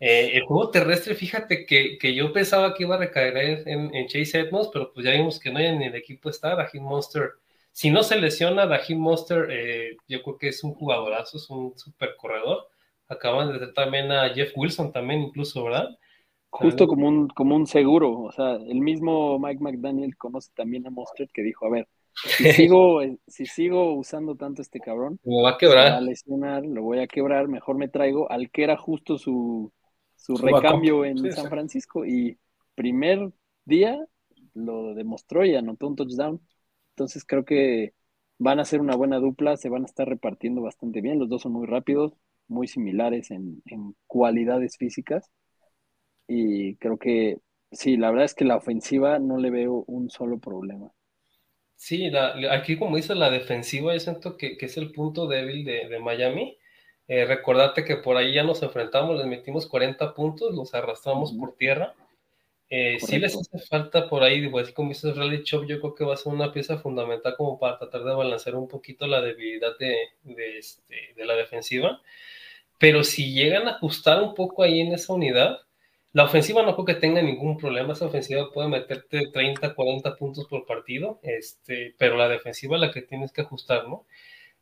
Eh, el juego terrestre, fíjate que, que, yo pensaba que iba a recaer en, en, Chase Edmonds, pero pues ya vimos que no, en el equipo está Raheem Monster. Si no se lesiona, Raheem Monster, eh, yo creo que es un jugadorazo, es un super corredor acaban de tener también a Jeff Wilson también incluso, ¿verdad? Justo como un, como un seguro, o sea, el mismo Mike McDaniel conoce también a Mostert que dijo, a ver, si sigo, si sigo usando tanto este cabrón, me va a quebrar. Va a lesionar, lo voy a quebrar, mejor me traigo al que era justo su, su, recambio en San Francisco. Y primer día lo demostró y anotó un touchdown. Entonces creo que van a ser una buena dupla, se van a estar repartiendo bastante bien, los dos son muy rápidos, muy similares en, cualidades físicas. Y creo que sí, la verdad es que la ofensiva no le veo un solo problema. Sí, aquí como dice la defensiva, yo siento que, es el punto débil de, Miami. Eh, recordate que por ahí ya nos enfrentamos, les metimos 40 puntos, los arrastramos por tierra. Eh, sí les hace falta por ahí, digo, así como dices Rally Chop, yo creo que va a ser una pieza fundamental como para tratar de balancear un poquito la debilidad de, de, este, de la defensiva. Pero si llegan a ajustar un poco ahí en esa unidad, la ofensiva no creo que tenga ningún problema. Esa ofensiva puede meterte 30, 40 puntos por partido, este, pero la defensiva es la que tienes que ajustar, ¿no?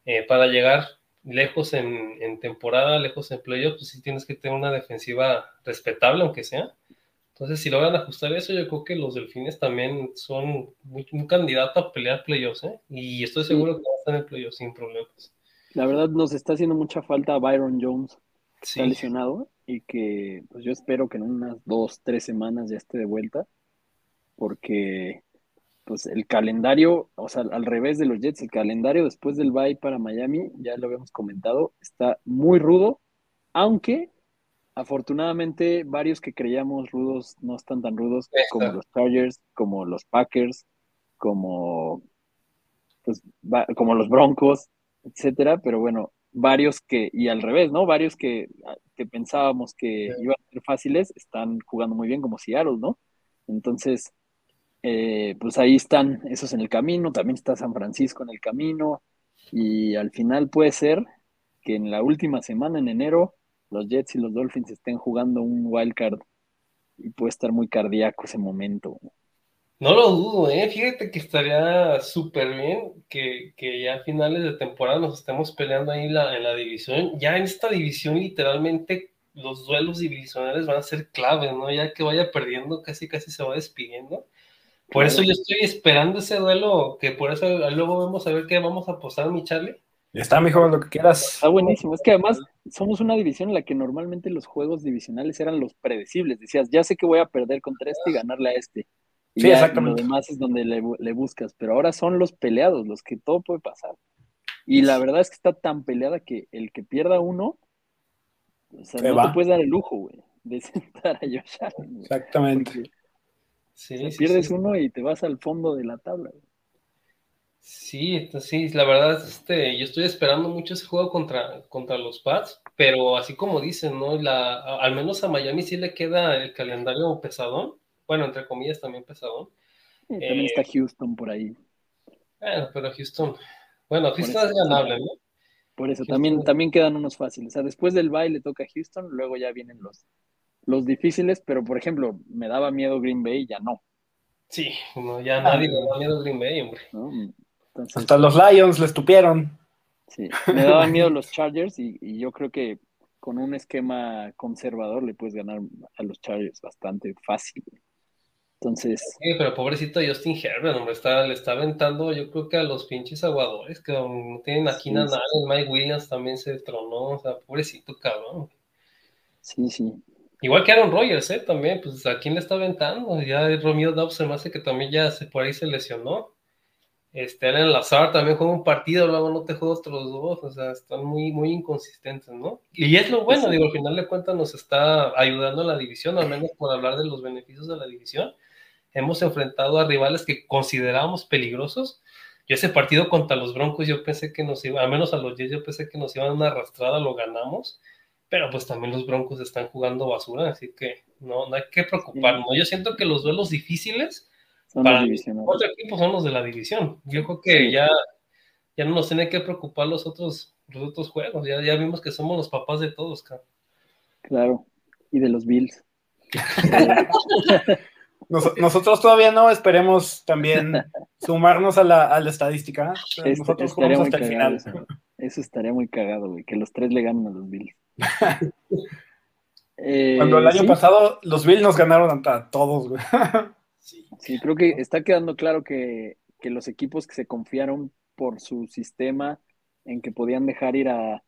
Eh, para llegar lejos en, temporada, lejos en playoff, pues sí tienes que tener una defensiva respetable, aunque sea. Entonces, si logran ajustar eso, yo creo que los delfines también son un candidato a pelear playoffs, ¿eh? Y estoy seguro que van a estar en playoffs sin problemas. La verdad, nos está haciendo mucha falta Byron Jones. Está lesionado y que pues yo espero que en unas dos, tres semanas ya esté de vuelta, porque pues el calendario, o sea, al revés de los Jets, el calendario después del bye para Miami, ya lo habíamos comentado, está muy rudo, aunque afortunadamente varios que creíamos rudos no están tan rudos como los Chargers, como los Packers, como pues como los Broncos, etcétera, pero bueno, varios que, y al revés, ¿no? Varios que, que pensábamos que iban a ser fáciles, están jugando muy bien como Seattle, ¿no? Entonces, eh, pues ahí están esos en el camino, también está San Francisco en el camino, y al final puede ser que en la última semana, en enero, los Jets y los Dolphins estén jugando un wild card y puede estar muy cardíaco ese momento. No lo dudo, ¿eh? Fíjate que estaría súper bien que, ya a finales de temporada nos estemos peleando ahí la, en la división. Ya en esta división, literalmente, los duelos divisionales van a ser claves, ¿no? Ya que vaya perdiendo, casi casi se va despidiendo. Por eso yo estoy esperando ese duelo, que por eso luego vamos a ver qué vamos a apostar, mi Charlie. Está mejor lo que quieras. Está buenísimo. Es que además somos una división en la que normalmente los juegos divisionales eran los predecibles. Decías, ya sé que voy a perder contra este y ganarle a este. Y sí, exactamente. Lo demás es donde le, buscas. Pero ahora son los peleados, los que todo puede pasar. Y la verdad es que está tan peleada que el que pierda uno, o sea, no te puedes dar el lujo, güey, de sentar a Josh Allen. Exactamente. Sí, pierdes uno y te vas al fondo de la tabla. Sí, sí, la verdad, este, yo estoy esperando mucho ese juego contra, contra los Pats, pero así como dicen, ¿no? La, al menos a Miami sí le queda el calendario pesadón, bueno, entre comillas también pesadón. también está eh, Houston por ahí. Bueno, pero Houston, bueno, Houston es ganable, ¿no? Por eso, también, también quedan unos fáciles. O sea, después del baile toca Houston, luego ya vienen los, los difíciles, pero por ejemplo, me daba miedo Green Bay, ya no. Sí, ya nadie me da miedo Green Bay, hombre. Hasta los Lions les tupieron. Sí, me daban miedo los Chargers y, yo creo que con un esquema conservador le puedes ganar a los Chargers bastante fácil. Entonces. Sí, pero pobrecito Justin Herbert, hombre, está, le está aventando, yo creo que a los pinches aguadores que no tienen aquí nada, Mike Williams también se tronó, o sea, pobrecito cabrón. Sí, sí. Igual que Aaron Rodgers, ¿eh? También, pues, ¿a quién le está aventando? Ya Romeo Dobbs se me hace que también ya se, por ahí se lesionó. Este, Alan Lazar también juega un partido, luego no te juega otros dos, o sea, están muy, muy inconsistentes, ¿no? Y es lo bueno, digo, al final de cuentas nos está ayudando a la división, al menos por hablar de los beneficios de la división. Hemos enfrentado a rivales que considerábamos peligrosos. Yo ese partido contra los Broncos, yo pensé que nos iba, al menos a los 10, yo pensé que nos iban a una arrastrada, lo ganamos pero pues también los Broncos están jugando basura, así que no, no hay que preocuparnos. Yo siento que los duelos difíciles para otro equipo son los de la división. Yo creo que ya, ya no nos tiene que preocupar los otros, los otros juegos. Ya, ya vimos que somos los papás de todos, Claro, y de los Bills. nosotros todavía no, esperemos también sumarnos a la, a la estadística. Este, nosotros jugamos hasta el final. Eso estaría muy cagado, güey, que los tres le ganen a los Bills. Eh, Cuando el año pasado los Bills nos ganaron a todos, güey. sí. creo que está quedando claro que, los equipos que se confiaron por su sistema en que podían dejar ir a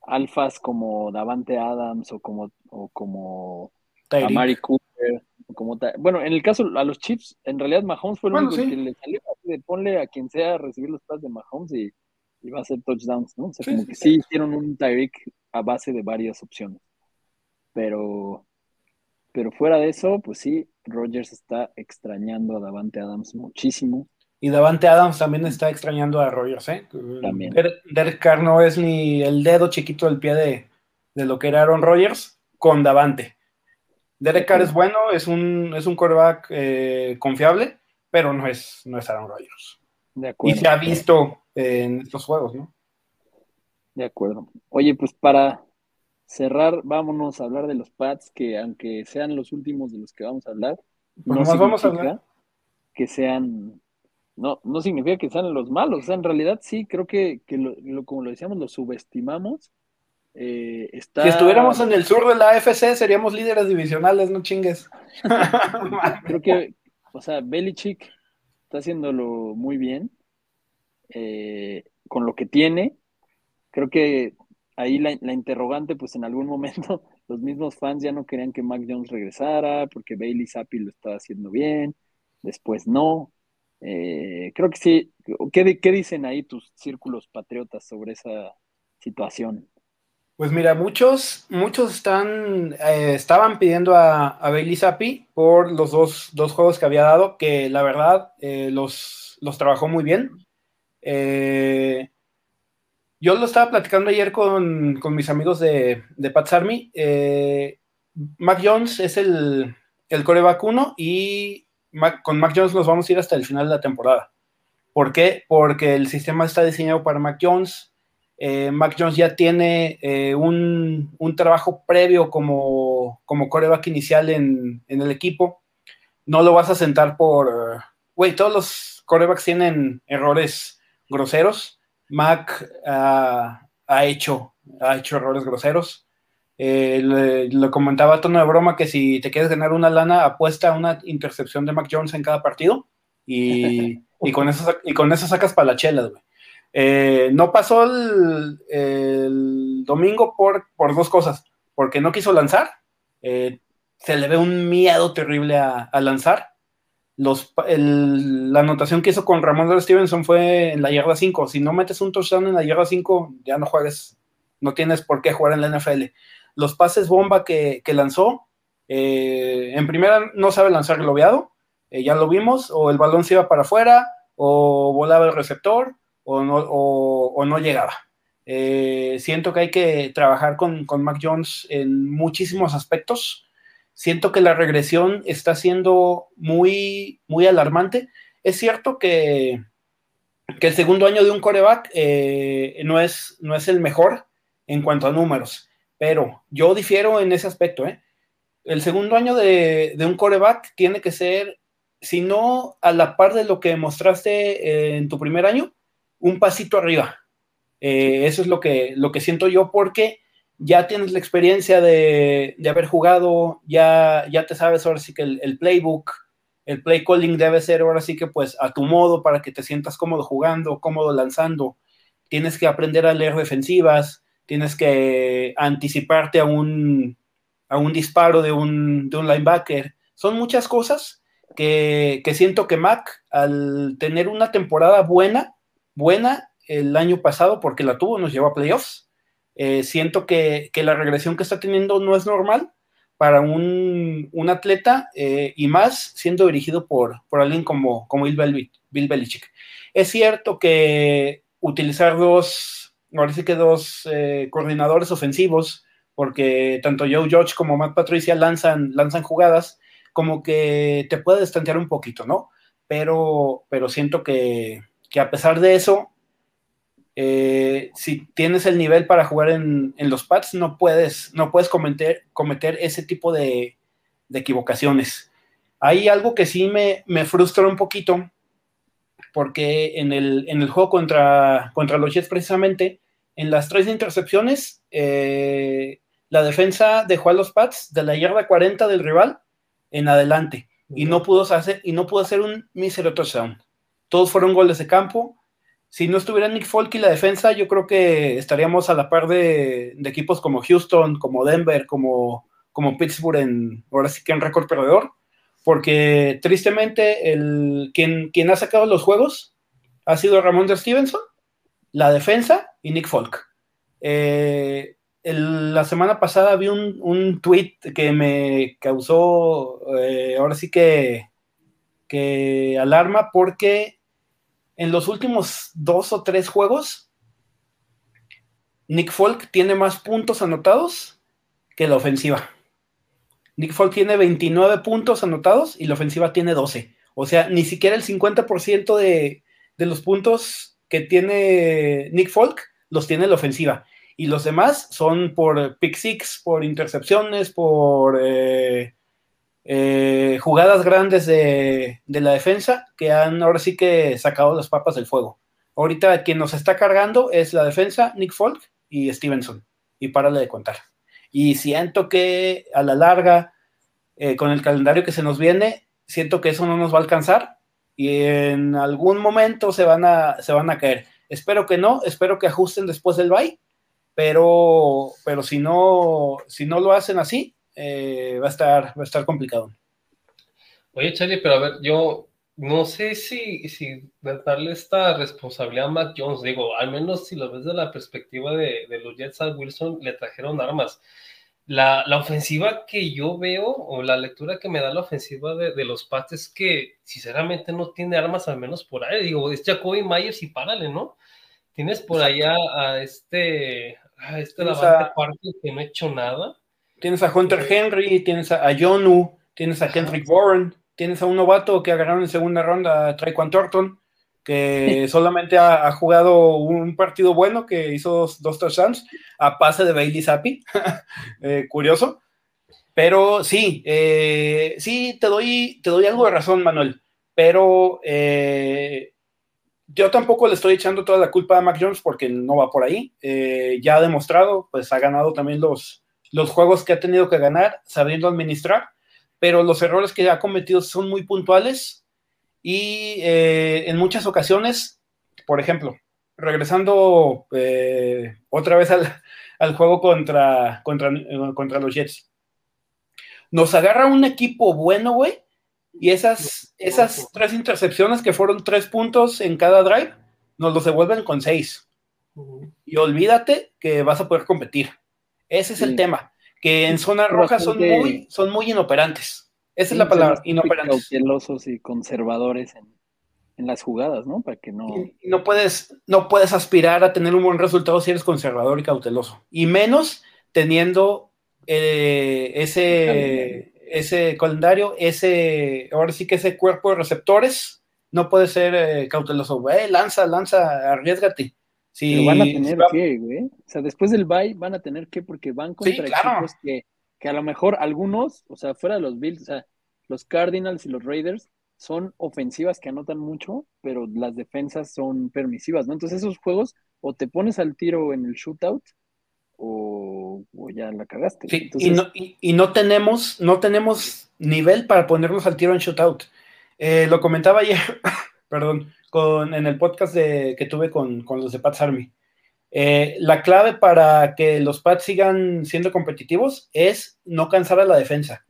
alfas como Davante Adams o como, o como Amari Cooper. Como bueno, en el caso a los Chiefs, en realidad Mahomes fue el único que le salió de ponle a quien sea a recibir los pases de Mahomes y y va a ser touchdowns, ¿no? O sea, como que sí hicieron un Tyreek a base de varias opciones. Pero, pero fuera de eso, pues sí, Rogers está extrañando a Davante Adams muchísimo. Y Davante Adams también está extrañando a Rogers, ¿eh? También. Derek Carr no es ni el dedo chiquito del pie de, lo que era Aaron Rodgers con Davante. Derek Carr es bueno, es un, es un quarterback eh, confiable, pero no es, no es Aaron Rodgers. De acuerdo. Y se ha visto en estos juegos, ¿no? De acuerdo. Oye, pues para cerrar, vámonos a hablar de los pads, que aunque sean los últimos de los que vamos a hablar, pues no vamos a hablar. que sean no, no significa que sean los malos. O sea, en realidad sí, creo que, como lo decíamos, lo subestimamos. Eh, si estuviéramos en el sur de la AFC, seríamos líderes divisionales, no chingues. creo que, o sea, Belichick está haciéndolo muy bien eh, con lo que tiene. Creo que ahí la, la, interrogante, pues en algún momento los mismos fans ya no querían que Mac Jones regresara porque Bailey Zappi lo estaba haciendo bien, después no. Eh, creo que sí. ¿Qué, ¿Qué, dicen ahí tus círculos patriotas sobre esa situación? Pues mira, muchos, muchos están, eh, estaban pidiendo a, a, Bailey Zappi por los dos, dos, juegos que había dado, que la verdad eh, los, los, trabajó muy bien. yo lo estaba platicando ayer con, con mis amigos de, de Pats Army. Mac Jones es el, el coreback uno y con Mac Jones nos vamos a ir hasta el final de la temporada. ¿Por qué? Porque el sistema está diseñado para Mac Jones. Eh, Mac Jones ya tiene eh, un, trabajo previo como, como coreback inicial en, el equipo. No lo vas a sentar por... Güey, todos los corebacks tienen errores groseros. Mac ha, hecho, ha hecho errores groseros. Eh, lo comentaba a tono de broma que si te quieres ganar una lana, apuesta a una intercepción de Mac Jones en cada partido y, con, eso, y con eso sacas palachelas, güey. Eh, no pasó el, domingo por, dos cosas. Porque no quiso lanzar. Eh, se le ve un miedo terrible a, lanzar. La anotación que hizo con Ramón Stevenson fue en la yarda 5. Si no metes un touchdown en la yarda 5, ya no juegues. No tienes por qué jugar en la NFL los pases bomba que, lanzó, eh, en primera no sabe lanzar globeado, eh, ya lo vimos, o el balón se iba para afuera, o volaba el receptor, o no, o, no llegaba. Eh, siento que hay que trabajar con, con, Mac Jones en muchísimos aspectos. Siento que la regresión está siendo muy, muy alarmante. Es cierto que, que el segundo año de un coreback no, es, no es el mejor en cuanto a números pero yo difiero en ese aspecto. ¿eh? El segundo año de, un coreback tiene que ser, si no a la par de lo que mostraste eh, en tu primer año, un pasito arriba. Eh, eso es lo que, lo que siento yo porque ya tienes la experiencia de, haber jugado, ya, ya te sabes ahora sí que el, el, playbook, el play calling debe ser ahora sí que pues a tu modo para que te sientas cómodo jugando, cómodo lanzando. Tienes que aprender a leer defensivas, tienes que anticiparte a un, a un disparo de un, de un linebacker. Son muchas cosas que, siento que Mac, al tener una temporada buena, buena el año pasado, porque la tuvo, nos llevó a playoffs, eh, siento que, la regresión que está teniendo no es normal para un, atleta eh, y más siendo dirigido por, por alguien como, como Bill, Belichick. Es cierto que utilizar dos ahora sí que dos eh, coordinadores ofensivos, porque tanto Joe George como Matt Patricia lanzan, lanzan jugadas, como que te puede estantear un poquito, ¿no? Pero, pero siento que, a pesar de eso, eh, si tienes el nivel para jugar en, los pads, no puedes, no puedes cometer, cometer ese tipo de, equivocaciones. Hay algo que sí me, me frustra un poquito, porque en el, en el juego contra, contra los Jets precisamente, en las tres intercepciones, eh, la defensa dejó a los Pats de la yarda 40 del rival en adelante y no pudo hacer, y no pudo hacer un mísero touchdown. Todos fueron goles de campo. Si no estuviera Nick Folk y la defensa, yo creo que estaríamos a la par de, equipos como Houston, como Denver, como, como Pittsburgh, en, ahora sí que en récord perdedor, porque tristemente el, quien, quien ha sacado los juegos ha sido Ramón Stevenson la defensa y Nick Folk. Eh, la semana pasada vi un, un tweet que me causó, eh, ahora sí que, que alarma, porque en los últimos dos o tres juegos, Nick Folk tiene más puntos anotados que la ofensiva. Nick Folk tiene 29 puntos anotados y la ofensiva tiene 12. O sea, ni siquiera el 50% de, de los puntos que tiene Nick Folk los tiene la ofensiva. Y los demás son por pick six, por intercepciones, por, eh, eh, jugadas grandes de, la defensa que han ahora sí que sacado las papas del fuego. Ahorita quien nos está cargando es la defensa, Nick Folk y Stevenson. Y párale de contar. Y siento que a la larga, eh, con el calendario que se nos viene, siento que eso no nos va a alcanzar y en algún momento se van a, se van a caer. Espero que no, espero que ajusten después del bye, pero, pero si, no, si no lo hacen así, eh, va, a estar, va a estar complicado. Oye, Charlie, pero a ver, yo no sé si, si darle esta responsabilidad a Mac Jones, digo, al menos si lo ves de la perspectiva de, de los Jets a Wilson, le trajeron armas. La, la, ofensiva que yo veo, o la lectura que me da la ofensiva de, de, los Pats es que sinceramente no tiene armas al menos por ahí. Digo, es Jacoby Myers y párale, ¿no? Tienes por allá a este, a este Davante Parker que no ha hecho nada. Tienes a Hunter Henry, tienes a, Jonu, tienes a Kendrick Warren, tienes a un novato que agarraron en segunda ronda, a Traquan Thornton, que solamente ha, jugado un partido bueno, que hizo dos, dos touchdowns a pase de Bailey Zappi. Eh, curioso. Pero sí, eh, sí, te doy, te doy algo de razón, Manuel. Pero eh, yo tampoco le estoy echando toda la culpa a Mac Jones porque no va por ahí. ya ha demostrado, pues ha ganado también los, los juegos que ha tenido que ganar, sabiendo administrar, pero los errores que ha cometido son muy puntuales y eh, en muchas ocasiones, por ejemplo, regresando eh, otra vez al, juego contra, contra, contra los Jets, nos agarra un equipo bueno, güey, y esas, esas tres intercepciones que fueron tres puntos en cada drive, nos los devuelven con seis. Y olvídate que vas a poder competir. Ese es el tema, que en zona roja son muy, son muy inoperantes. Esa es la palabra, inoperantes. Cautelosos y conservadores en, las jugadas, ¿no? Para que no... no puedes, no puedes aspirar a tener un buen resultado si eres conservador y cauteloso. Y menos teniendo eh, ese, ese calendario, ese, ahora sí que ese cuerpo de receptores, no puede ser eh, cauteloso. lanza, lanza, arriesgate. Sí, van a tener que, güey. O sea, después del bye van a tener que, porque van contra equipos que, que a lo mejor algunos, o sea, fuera de los Bills, o sea, los Cardinals y los Raiders son ofensivas que anotan mucho, pero las defensas son permisivas, ¿no? Entonces esos juegos o te pones al tiro en el shootout o, ya la cagaste. Sí, y, no, y, no, tenemos, no tenemos nivel para ponernos al tiro en shootout. Eh, lo comentaba ayer, perdón, en el podcast que tuve con, los de Pats Army. Eh, la clave para que los Pats sigan siendo competitivos es no cansar a la defensa.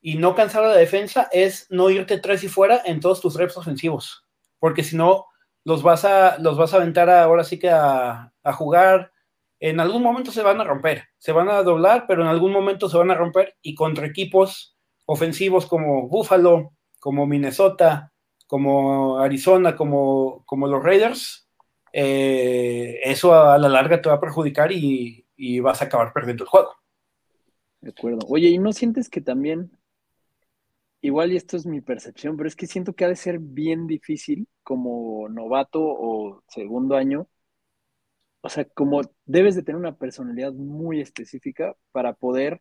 Y no cansar a la defensa es no irte tres y fuera en todos tus reps ofensivos. Porque si no, los vas a, los vas a aventar ahora sí que a, a jugar. En algún momento se van a romper, se van a doblar, pero en algún momento se van a romper. Y contra equipos ofensivos como Buffalo, como Minnesota, como Arizona, como, como los Raiders, eh, eso a la larga te va a perjudicar y, vas a acabar perdiendo el juego. De acuerdo. Oye, ¿y no sientes que también, igual y esto es mi percepción, pero es que siento que ha de ser bien difícil como novato o segundo año, o sea, como debes de tener una personalidad muy específica para poder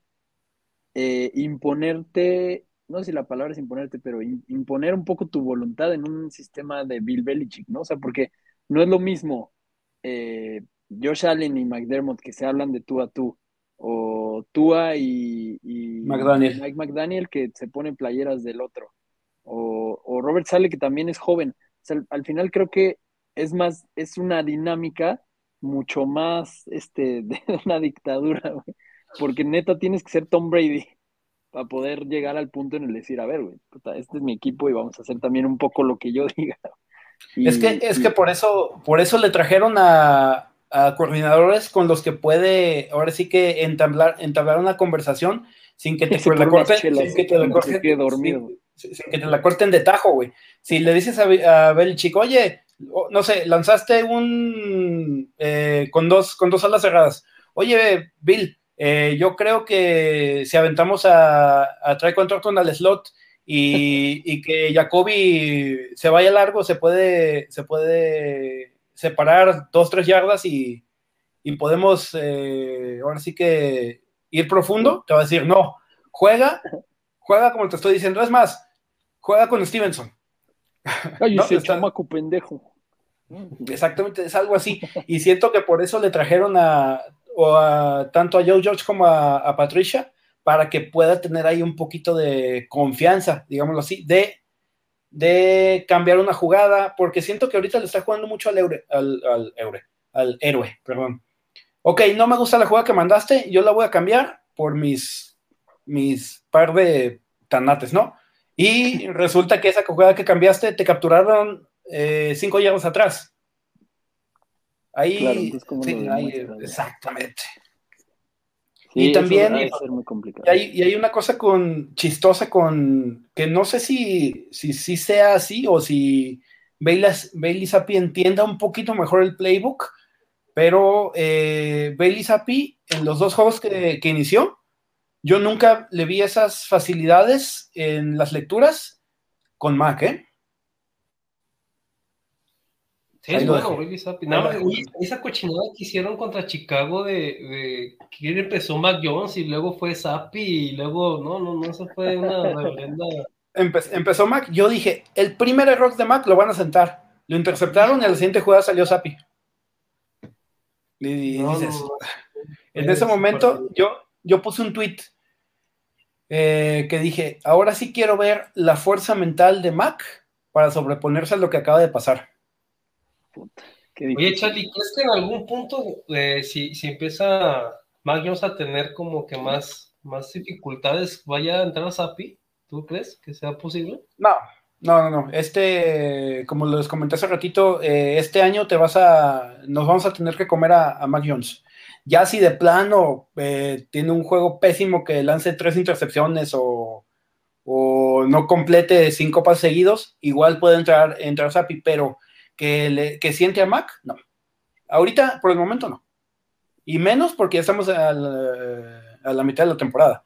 eh, imponerte no sé si la palabra es imponerte, pero imponer un poco tu voluntad en un sistema de Bill Belichick, ¿no? O sea, porque no es lo mismo eh, Josh Allen y McDermott que se hablan de tú a tú, o Tua y, McDaniel. Mike McDaniel que se ponen playeras del otro, o, Robert Sale que también es joven. O sea, al final creo que es más, es una dinámica mucho más este, de una dictadura, porque neta tienes que ser Tom Brady para poder llegar al punto en el decir, a ver, güey, este es mi equipo y vamos a hacer también un poco lo que yo diga. es que, es que por eso, por eso le trajeron a, coordinadores con los que puede, ahora sí que entablar, entablar una conversación sin que te, la corten, sin que te la corten, que te la corten de tajo, güey. Si le dices a, a Belichick, oye, no sé, lanzaste un eh, con dos, con dos alas cerradas. Oye, Bill, eh, yo creo que si aventamos a, a Tricon Thornton al slot y, que Jacoby se vaya largo, se puede, se puede separar dos, tres yardas y, podemos eh, ahora sí que ir profundo, te va a decir, no, juega, juega como te estoy diciendo. Es más, juega con Stevenson. Ay, ese está... chamaco pendejo. Exactamente, es algo así. Y siento que por eso le trajeron a, tanto a Joe George como a, Patricia, para que pueda tener ahí un poquito de confianza, digámoslo así, de, de cambiar una jugada, porque siento que ahorita le está jugando mucho al, eure, al, al, al héroe, perdón. Ok, no me gusta la jugada que mandaste, yo la voy a cambiar por mis, mis par de tanates, ¿no? Y resulta que esa jugada que cambiaste te capturaron eh, cinco yardas atrás. Ahí, exactamente. y también, y, hay, una cosa con chistosa con que no sé si, si, si sea así o si Bailey Zappi entienda un poquito mejor el playbook, pero eh, Bailey Zappi en los dos juegos que, que inició, yo nunca le vi esas facilidades en las lecturas con Mac, ¿eh? Sí, es bueno, Nada esa cochinada que hicieron contra Chicago de, de que empezó Mac Jones y luego fue Zappi y luego, no, no, no, eso fue una reverenda. empezó Mac, yo dije, el primer error de Mac lo van a sentar. Lo interceptaron y a la siguiente jugada salió Zappi. Y, dices, en ese momento yo, yo puse un tweet eh, que dije, ahora sí quiero ver la fuerza mental de Mac para sobreponerse a lo que acaba de pasar. Oye, Charlie, ¿crees que en algún punto, eh, si, si empieza Mac Jones a tener como que más, más dificultades, vaya a entrar a Sapi? ¿Tú crees que sea posible? No, no, no, no. Este, como les comenté hace ratito, eh, este año te vas a, nos vamos a tener que comer a, a Mac Jones. Ya si de plano eh, tiene un juego pésimo que lance tres intercepciones o, no complete cinco pases seguidos, igual puede entrar, entrar Sapi, pero que, le, que siente a Mac, no. Ahorita, por el momento, no. Y menos porque ya estamos a la, mitad de la temporada.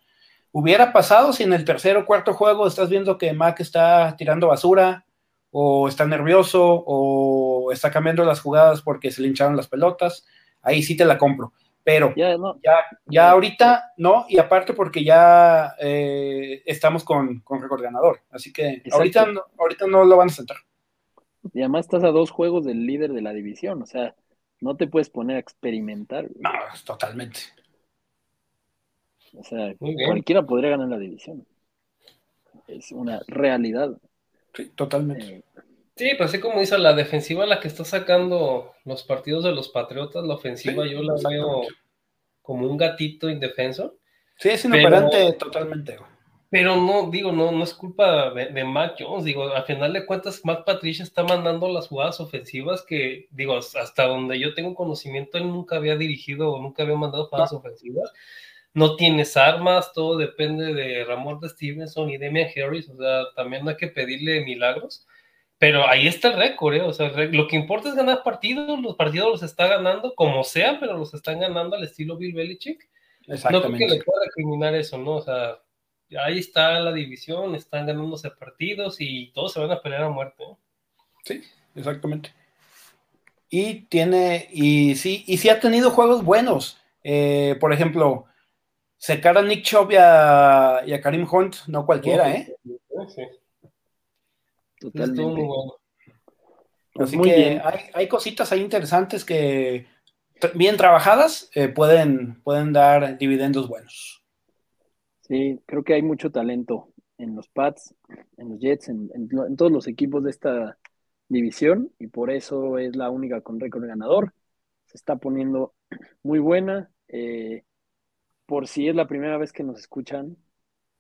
Hubiera pasado si en el tercer o cuarto juego estás viendo que Mac está tirando basura, o está nervioso, o está cambiando las jugadas porque se le hincharon las pelotas, ahí sí te la compro. Pero ya, ya, ahorita no, y aparte porque ya eh, estamos con, con récord ganador. Así que ahorita no, ahorita no lo van a sentar. Y además estás a dos juegos del líder de la división, o sea, no te puedes poner a experimentar. No, totalmente. O sea, cualquiera podría ganar la división. Es una realidad. Sí, totalmente. Eh, Sí, pues así como dice, la defensiva la que está sacando los partidos de los Patriotas, la ofensiva yo la veo como un gatito indefenso. Sí, es inoperante totalmente. Pero no, digo, no, no es culpa de, Mac Jones, digo, al final de cuentas, Matt Patricia está mandando las jugadas ofensivas que, digo, hasta donde yo tengo conocimiento, él nunca había dirigido o nunca había mandado jugadas ofensivas. No tienes armas, todo depende de Ramón de Stevenson y Demian Harris, o sea, también hay que pedirle milagros pero ahí está el récord, ¿eh? O sea, lo que importa es ganar partidos, los partidos los está ganando como sea, pero los están ganando al estilo Bill Belichick. No creo que le pueda recriminar eso, ¿no? O sea, ahí está la división, están ganándose partidos y todos se van a pelear a muerte. ¿eh? Sí, exactamente. Y tiene, y sí, y sí ha tenido juegos buenos. Eh, por ejemplo, secar a Nick Chubb y a, Karim Hunt, no cualquiera, ¿eh? Sí. Totalmente. Así que hay, cositas ahí interesantes que bien trabajadas eh, pueden, pueden dar dividendos buenos. Sí, creo que hay mucho talento en los Pats, en los Jets, en, todos los equipos de esta división y por eso es la única con récord ganador. Se está poniendo muy buena. Eh, por si es la primera vez que nos escuchan,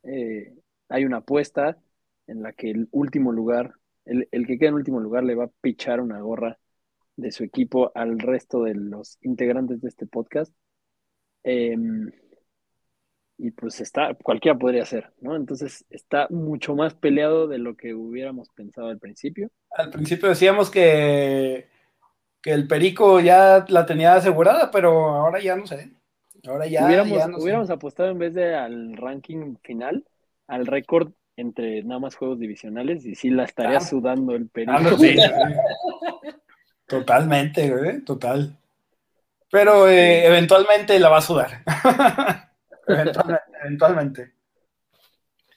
eh, hay una apuesta en la que el último lugar, el, que queda en último lugar le va a pichar una gorra de su equipo al resto de los integrantes de este podcast. Em, y pues está, cualquiera podría ser, ¿no? Entonces está mucho más peleado de lo que hubiéramos pensado al principio. Al principio decíamos que, que el Perico ya la tenía asegurada, pero ahora ya no sé. Ahora ya, hubiéramos, hubiéramos apostado en vez de al ranking final, al récord entre nada más juegos divisionales y sí la estaría sudando el periodo. Totalmente, güey, total. Pero eh, eventualmente la va a sudar. eventualmente,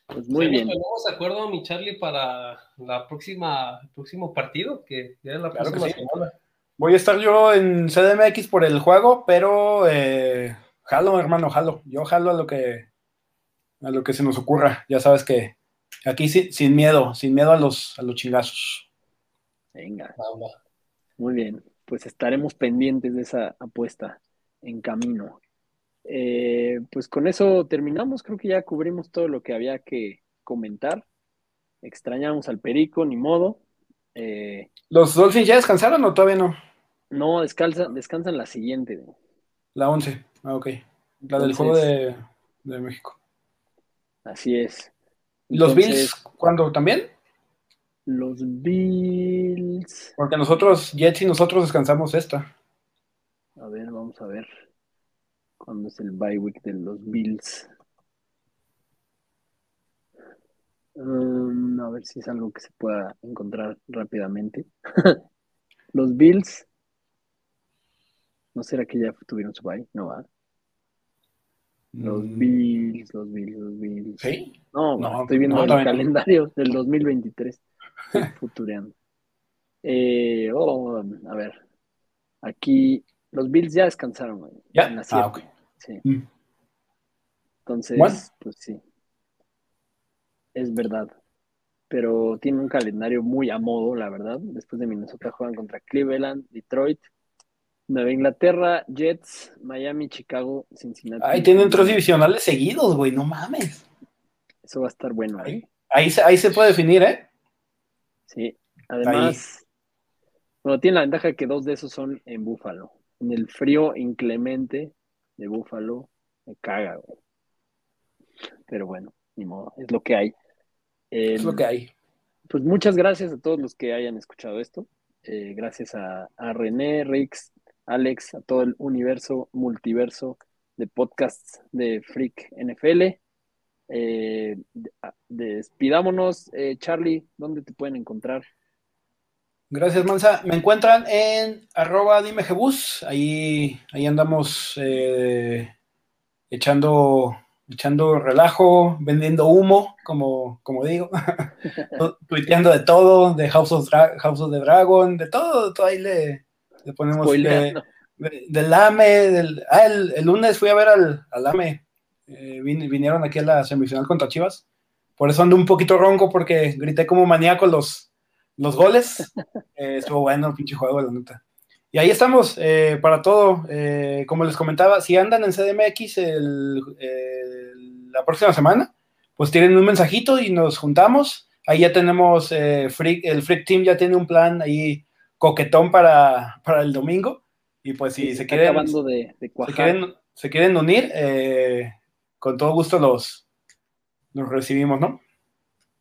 Pues muy Sí, bien. Nos de acuerdo, mi Charlie, para la próxima, el próximo partido, que ya es la Claro que próxima sí. semana. Voy a estar yo en CDMX por el juego, pero eh, jalo, hermano, jalo. Yo jalo a lo que a lo que se nos ocurra. Ya sabes que aquí sin, sin miedo, sin miedo a los, a los chingazos. Venga, Va, va. muy bien. Pues estaremos pendientes de esa apuesta en camino. Eh, pues con eso terminamos. Creo que ya cubrimos todo lo que había que comentar. Extrañamos al Perico, ni modo. Eh, ¿Los Dolphins ya descansaron o todavía no? no, descansa, descansan la siguiente. La 11. Ah, ok. La del juego de, de México. Así es. ¿Y los Bills cuándo también? Los Bills. Porque nosotros, Jets y nosotros descansamos esta. A ver, vamos a ver. ¿Cuándo es el bye week de los Bills? Um, a ver si es algo que se pueda encontrar rápidamente. los Bills. ¿No será que ya tuvieron su bye? No va. Los Mm, Bills, los Bills, los Bills. ¿Sí? No, No, estoy viendo no, el calendario del 2023. Estoy futureando. Eh, oh, a ver. Aquí los Bills ya descansaron. ¿Ya? la Ah, siete. Sí. Mm. Entonces, pues sí. Es verdad. Pero tiene un calendario muy a modo, la verdad. Después de Minnesota juegan contra Cleveland, Detroit, Nueva Inglaterra, Jets, Miami, Chicago, Cincinnati. Ahí tienen tres divisionales seguidos, güey, no mames. Eso va a estar bueno, ¿eh? Ahí, ahí, se, ahí se puede definir, ¿eh? Sí, además, bueno, tiene la ventaja que dos de esos son en Búfalo. En el frío inclemente de Búfalo, me caga, güey. Pero bueno, ni modo, es lo que hay. Es lo que hay. Pues muchas gracias a todos los que hayan escuchado esto. Eh, gracias a, a René, Rix, Alex, a todo el universo, multiverso de podcasts de Freak NFL. Eh, despidámonos. Eh, Charlie, ¿dónde te pueden encontrar? Gracias, Mansa. Me encuentran en arroba dimejebus. Ahí, ahí andamos eh, echando, echando relajo, vendiendo humo, como, como digo. Tuiteando de todo, de House of, Dra- House of the Dragon, de todo, de todo ahí le, le ponemos de, Spoileando. de- del AME. Del, ah, el, el lunes fui a ver al, al AME. Eh, vin- vinieron aquí a la semifinal contra Chivas. Por eso ando un poquito ronco porque grité como maníaco los, los goles. Eh, estuvo bueno el pinche juego, la neta. Y ahí estamos eh, para todo. Eh, como les comentaba, si andan en CDMX el- el- la próxima semana, pues tienen un mensajito y nos juntamos. Ahí ya tenemos, eh, Freak- el Freak Team ya tiene un plan ahí coquetón para, para el domingo. Y pues si Sí, se, quieren, de, de se quieren, se quieren unir, con todo gusto los, los recibimos, ¿no?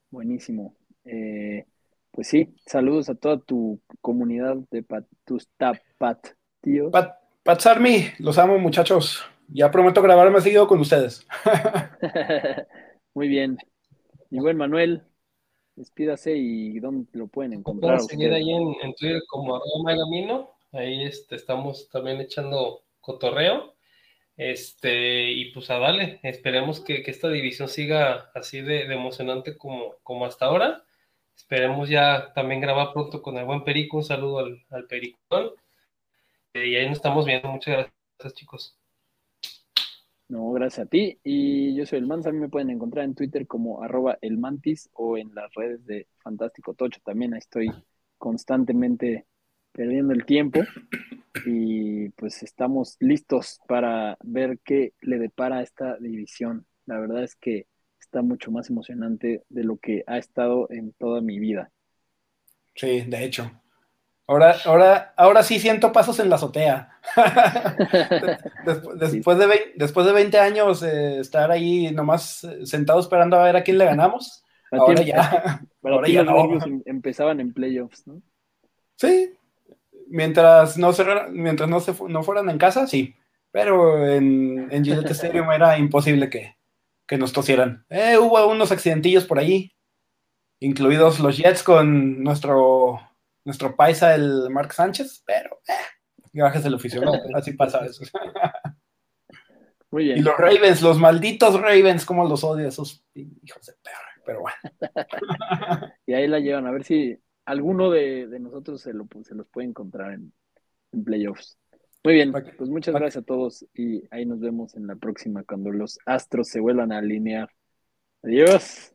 Buenísimo. Eh, pues sí, saludos a toda tu comunidad de pat- tus tapat, tíos. Pat, Pats Army, los amo, muchachos. Ya prometo grabar más seguido con ustedes. Muy bien. Y buen Manuel, despídase y dónde lo pueden encontrar. Pueden seguir ahí en, en Twitter como arroba Megamino. Ahí este, estamos también echando cotorreo. Este, y pues a darle, esperemos que, que esta división siga así de, de emocionante como, como hasta ahora. Esperemos ya también grabar pronto con el buen Perico. Un saludo al, al Pericón. Eh, y ahí nos estamos viendo. Muchas gracias, chicos. No, gracias a ti. Y yo soy el Mansa. A mí me pueden encontrar en Twitter como arroba el Mantis o en las redes de Fantástico Tocho. También estoy constantemente perdiendo el tiempo. Y pues estamos listos para ver qué le depara a esta división. La verdad es que está mucho más emocionante de lo que ha estado en toda mi vida. Sí, de hecho. Ahora, ahora, ahora sí siento pasos en la azotea. Después, después, de, vein- después de 20 años eh, estar ahí nomás eh, sentado esperando a ver a quién le ganamos. Para Ahora ti- ya. Para ahora ti ya los no. em- empezaban en playoffs, ¿no? Sí. Mientras no, cerrara- mientras no, se no fueran en casa, sí. Pero en, en Gillette Stadium era imposible que, que nos tosieran. Eh, hubo unos accidentillos por allí, incluidos los Jets con nuestro, nuestro paisa, el Mark Sánchez, pero eh, gajes del oficio, ¿no? Así pasa eso. Muy bien. Y los Ravens, los malditos Ravens, como los odio, esos hijos de perra, pero bueno. y ahí la llevan, a ver si alguno de, nosotros se, lo, se los puede encontrar en, en playoffs. Muy bien, pues muchas gracias a todos y ahí nos vemos en la próxima cuando los astros se vuelvan a alinear. Adiós.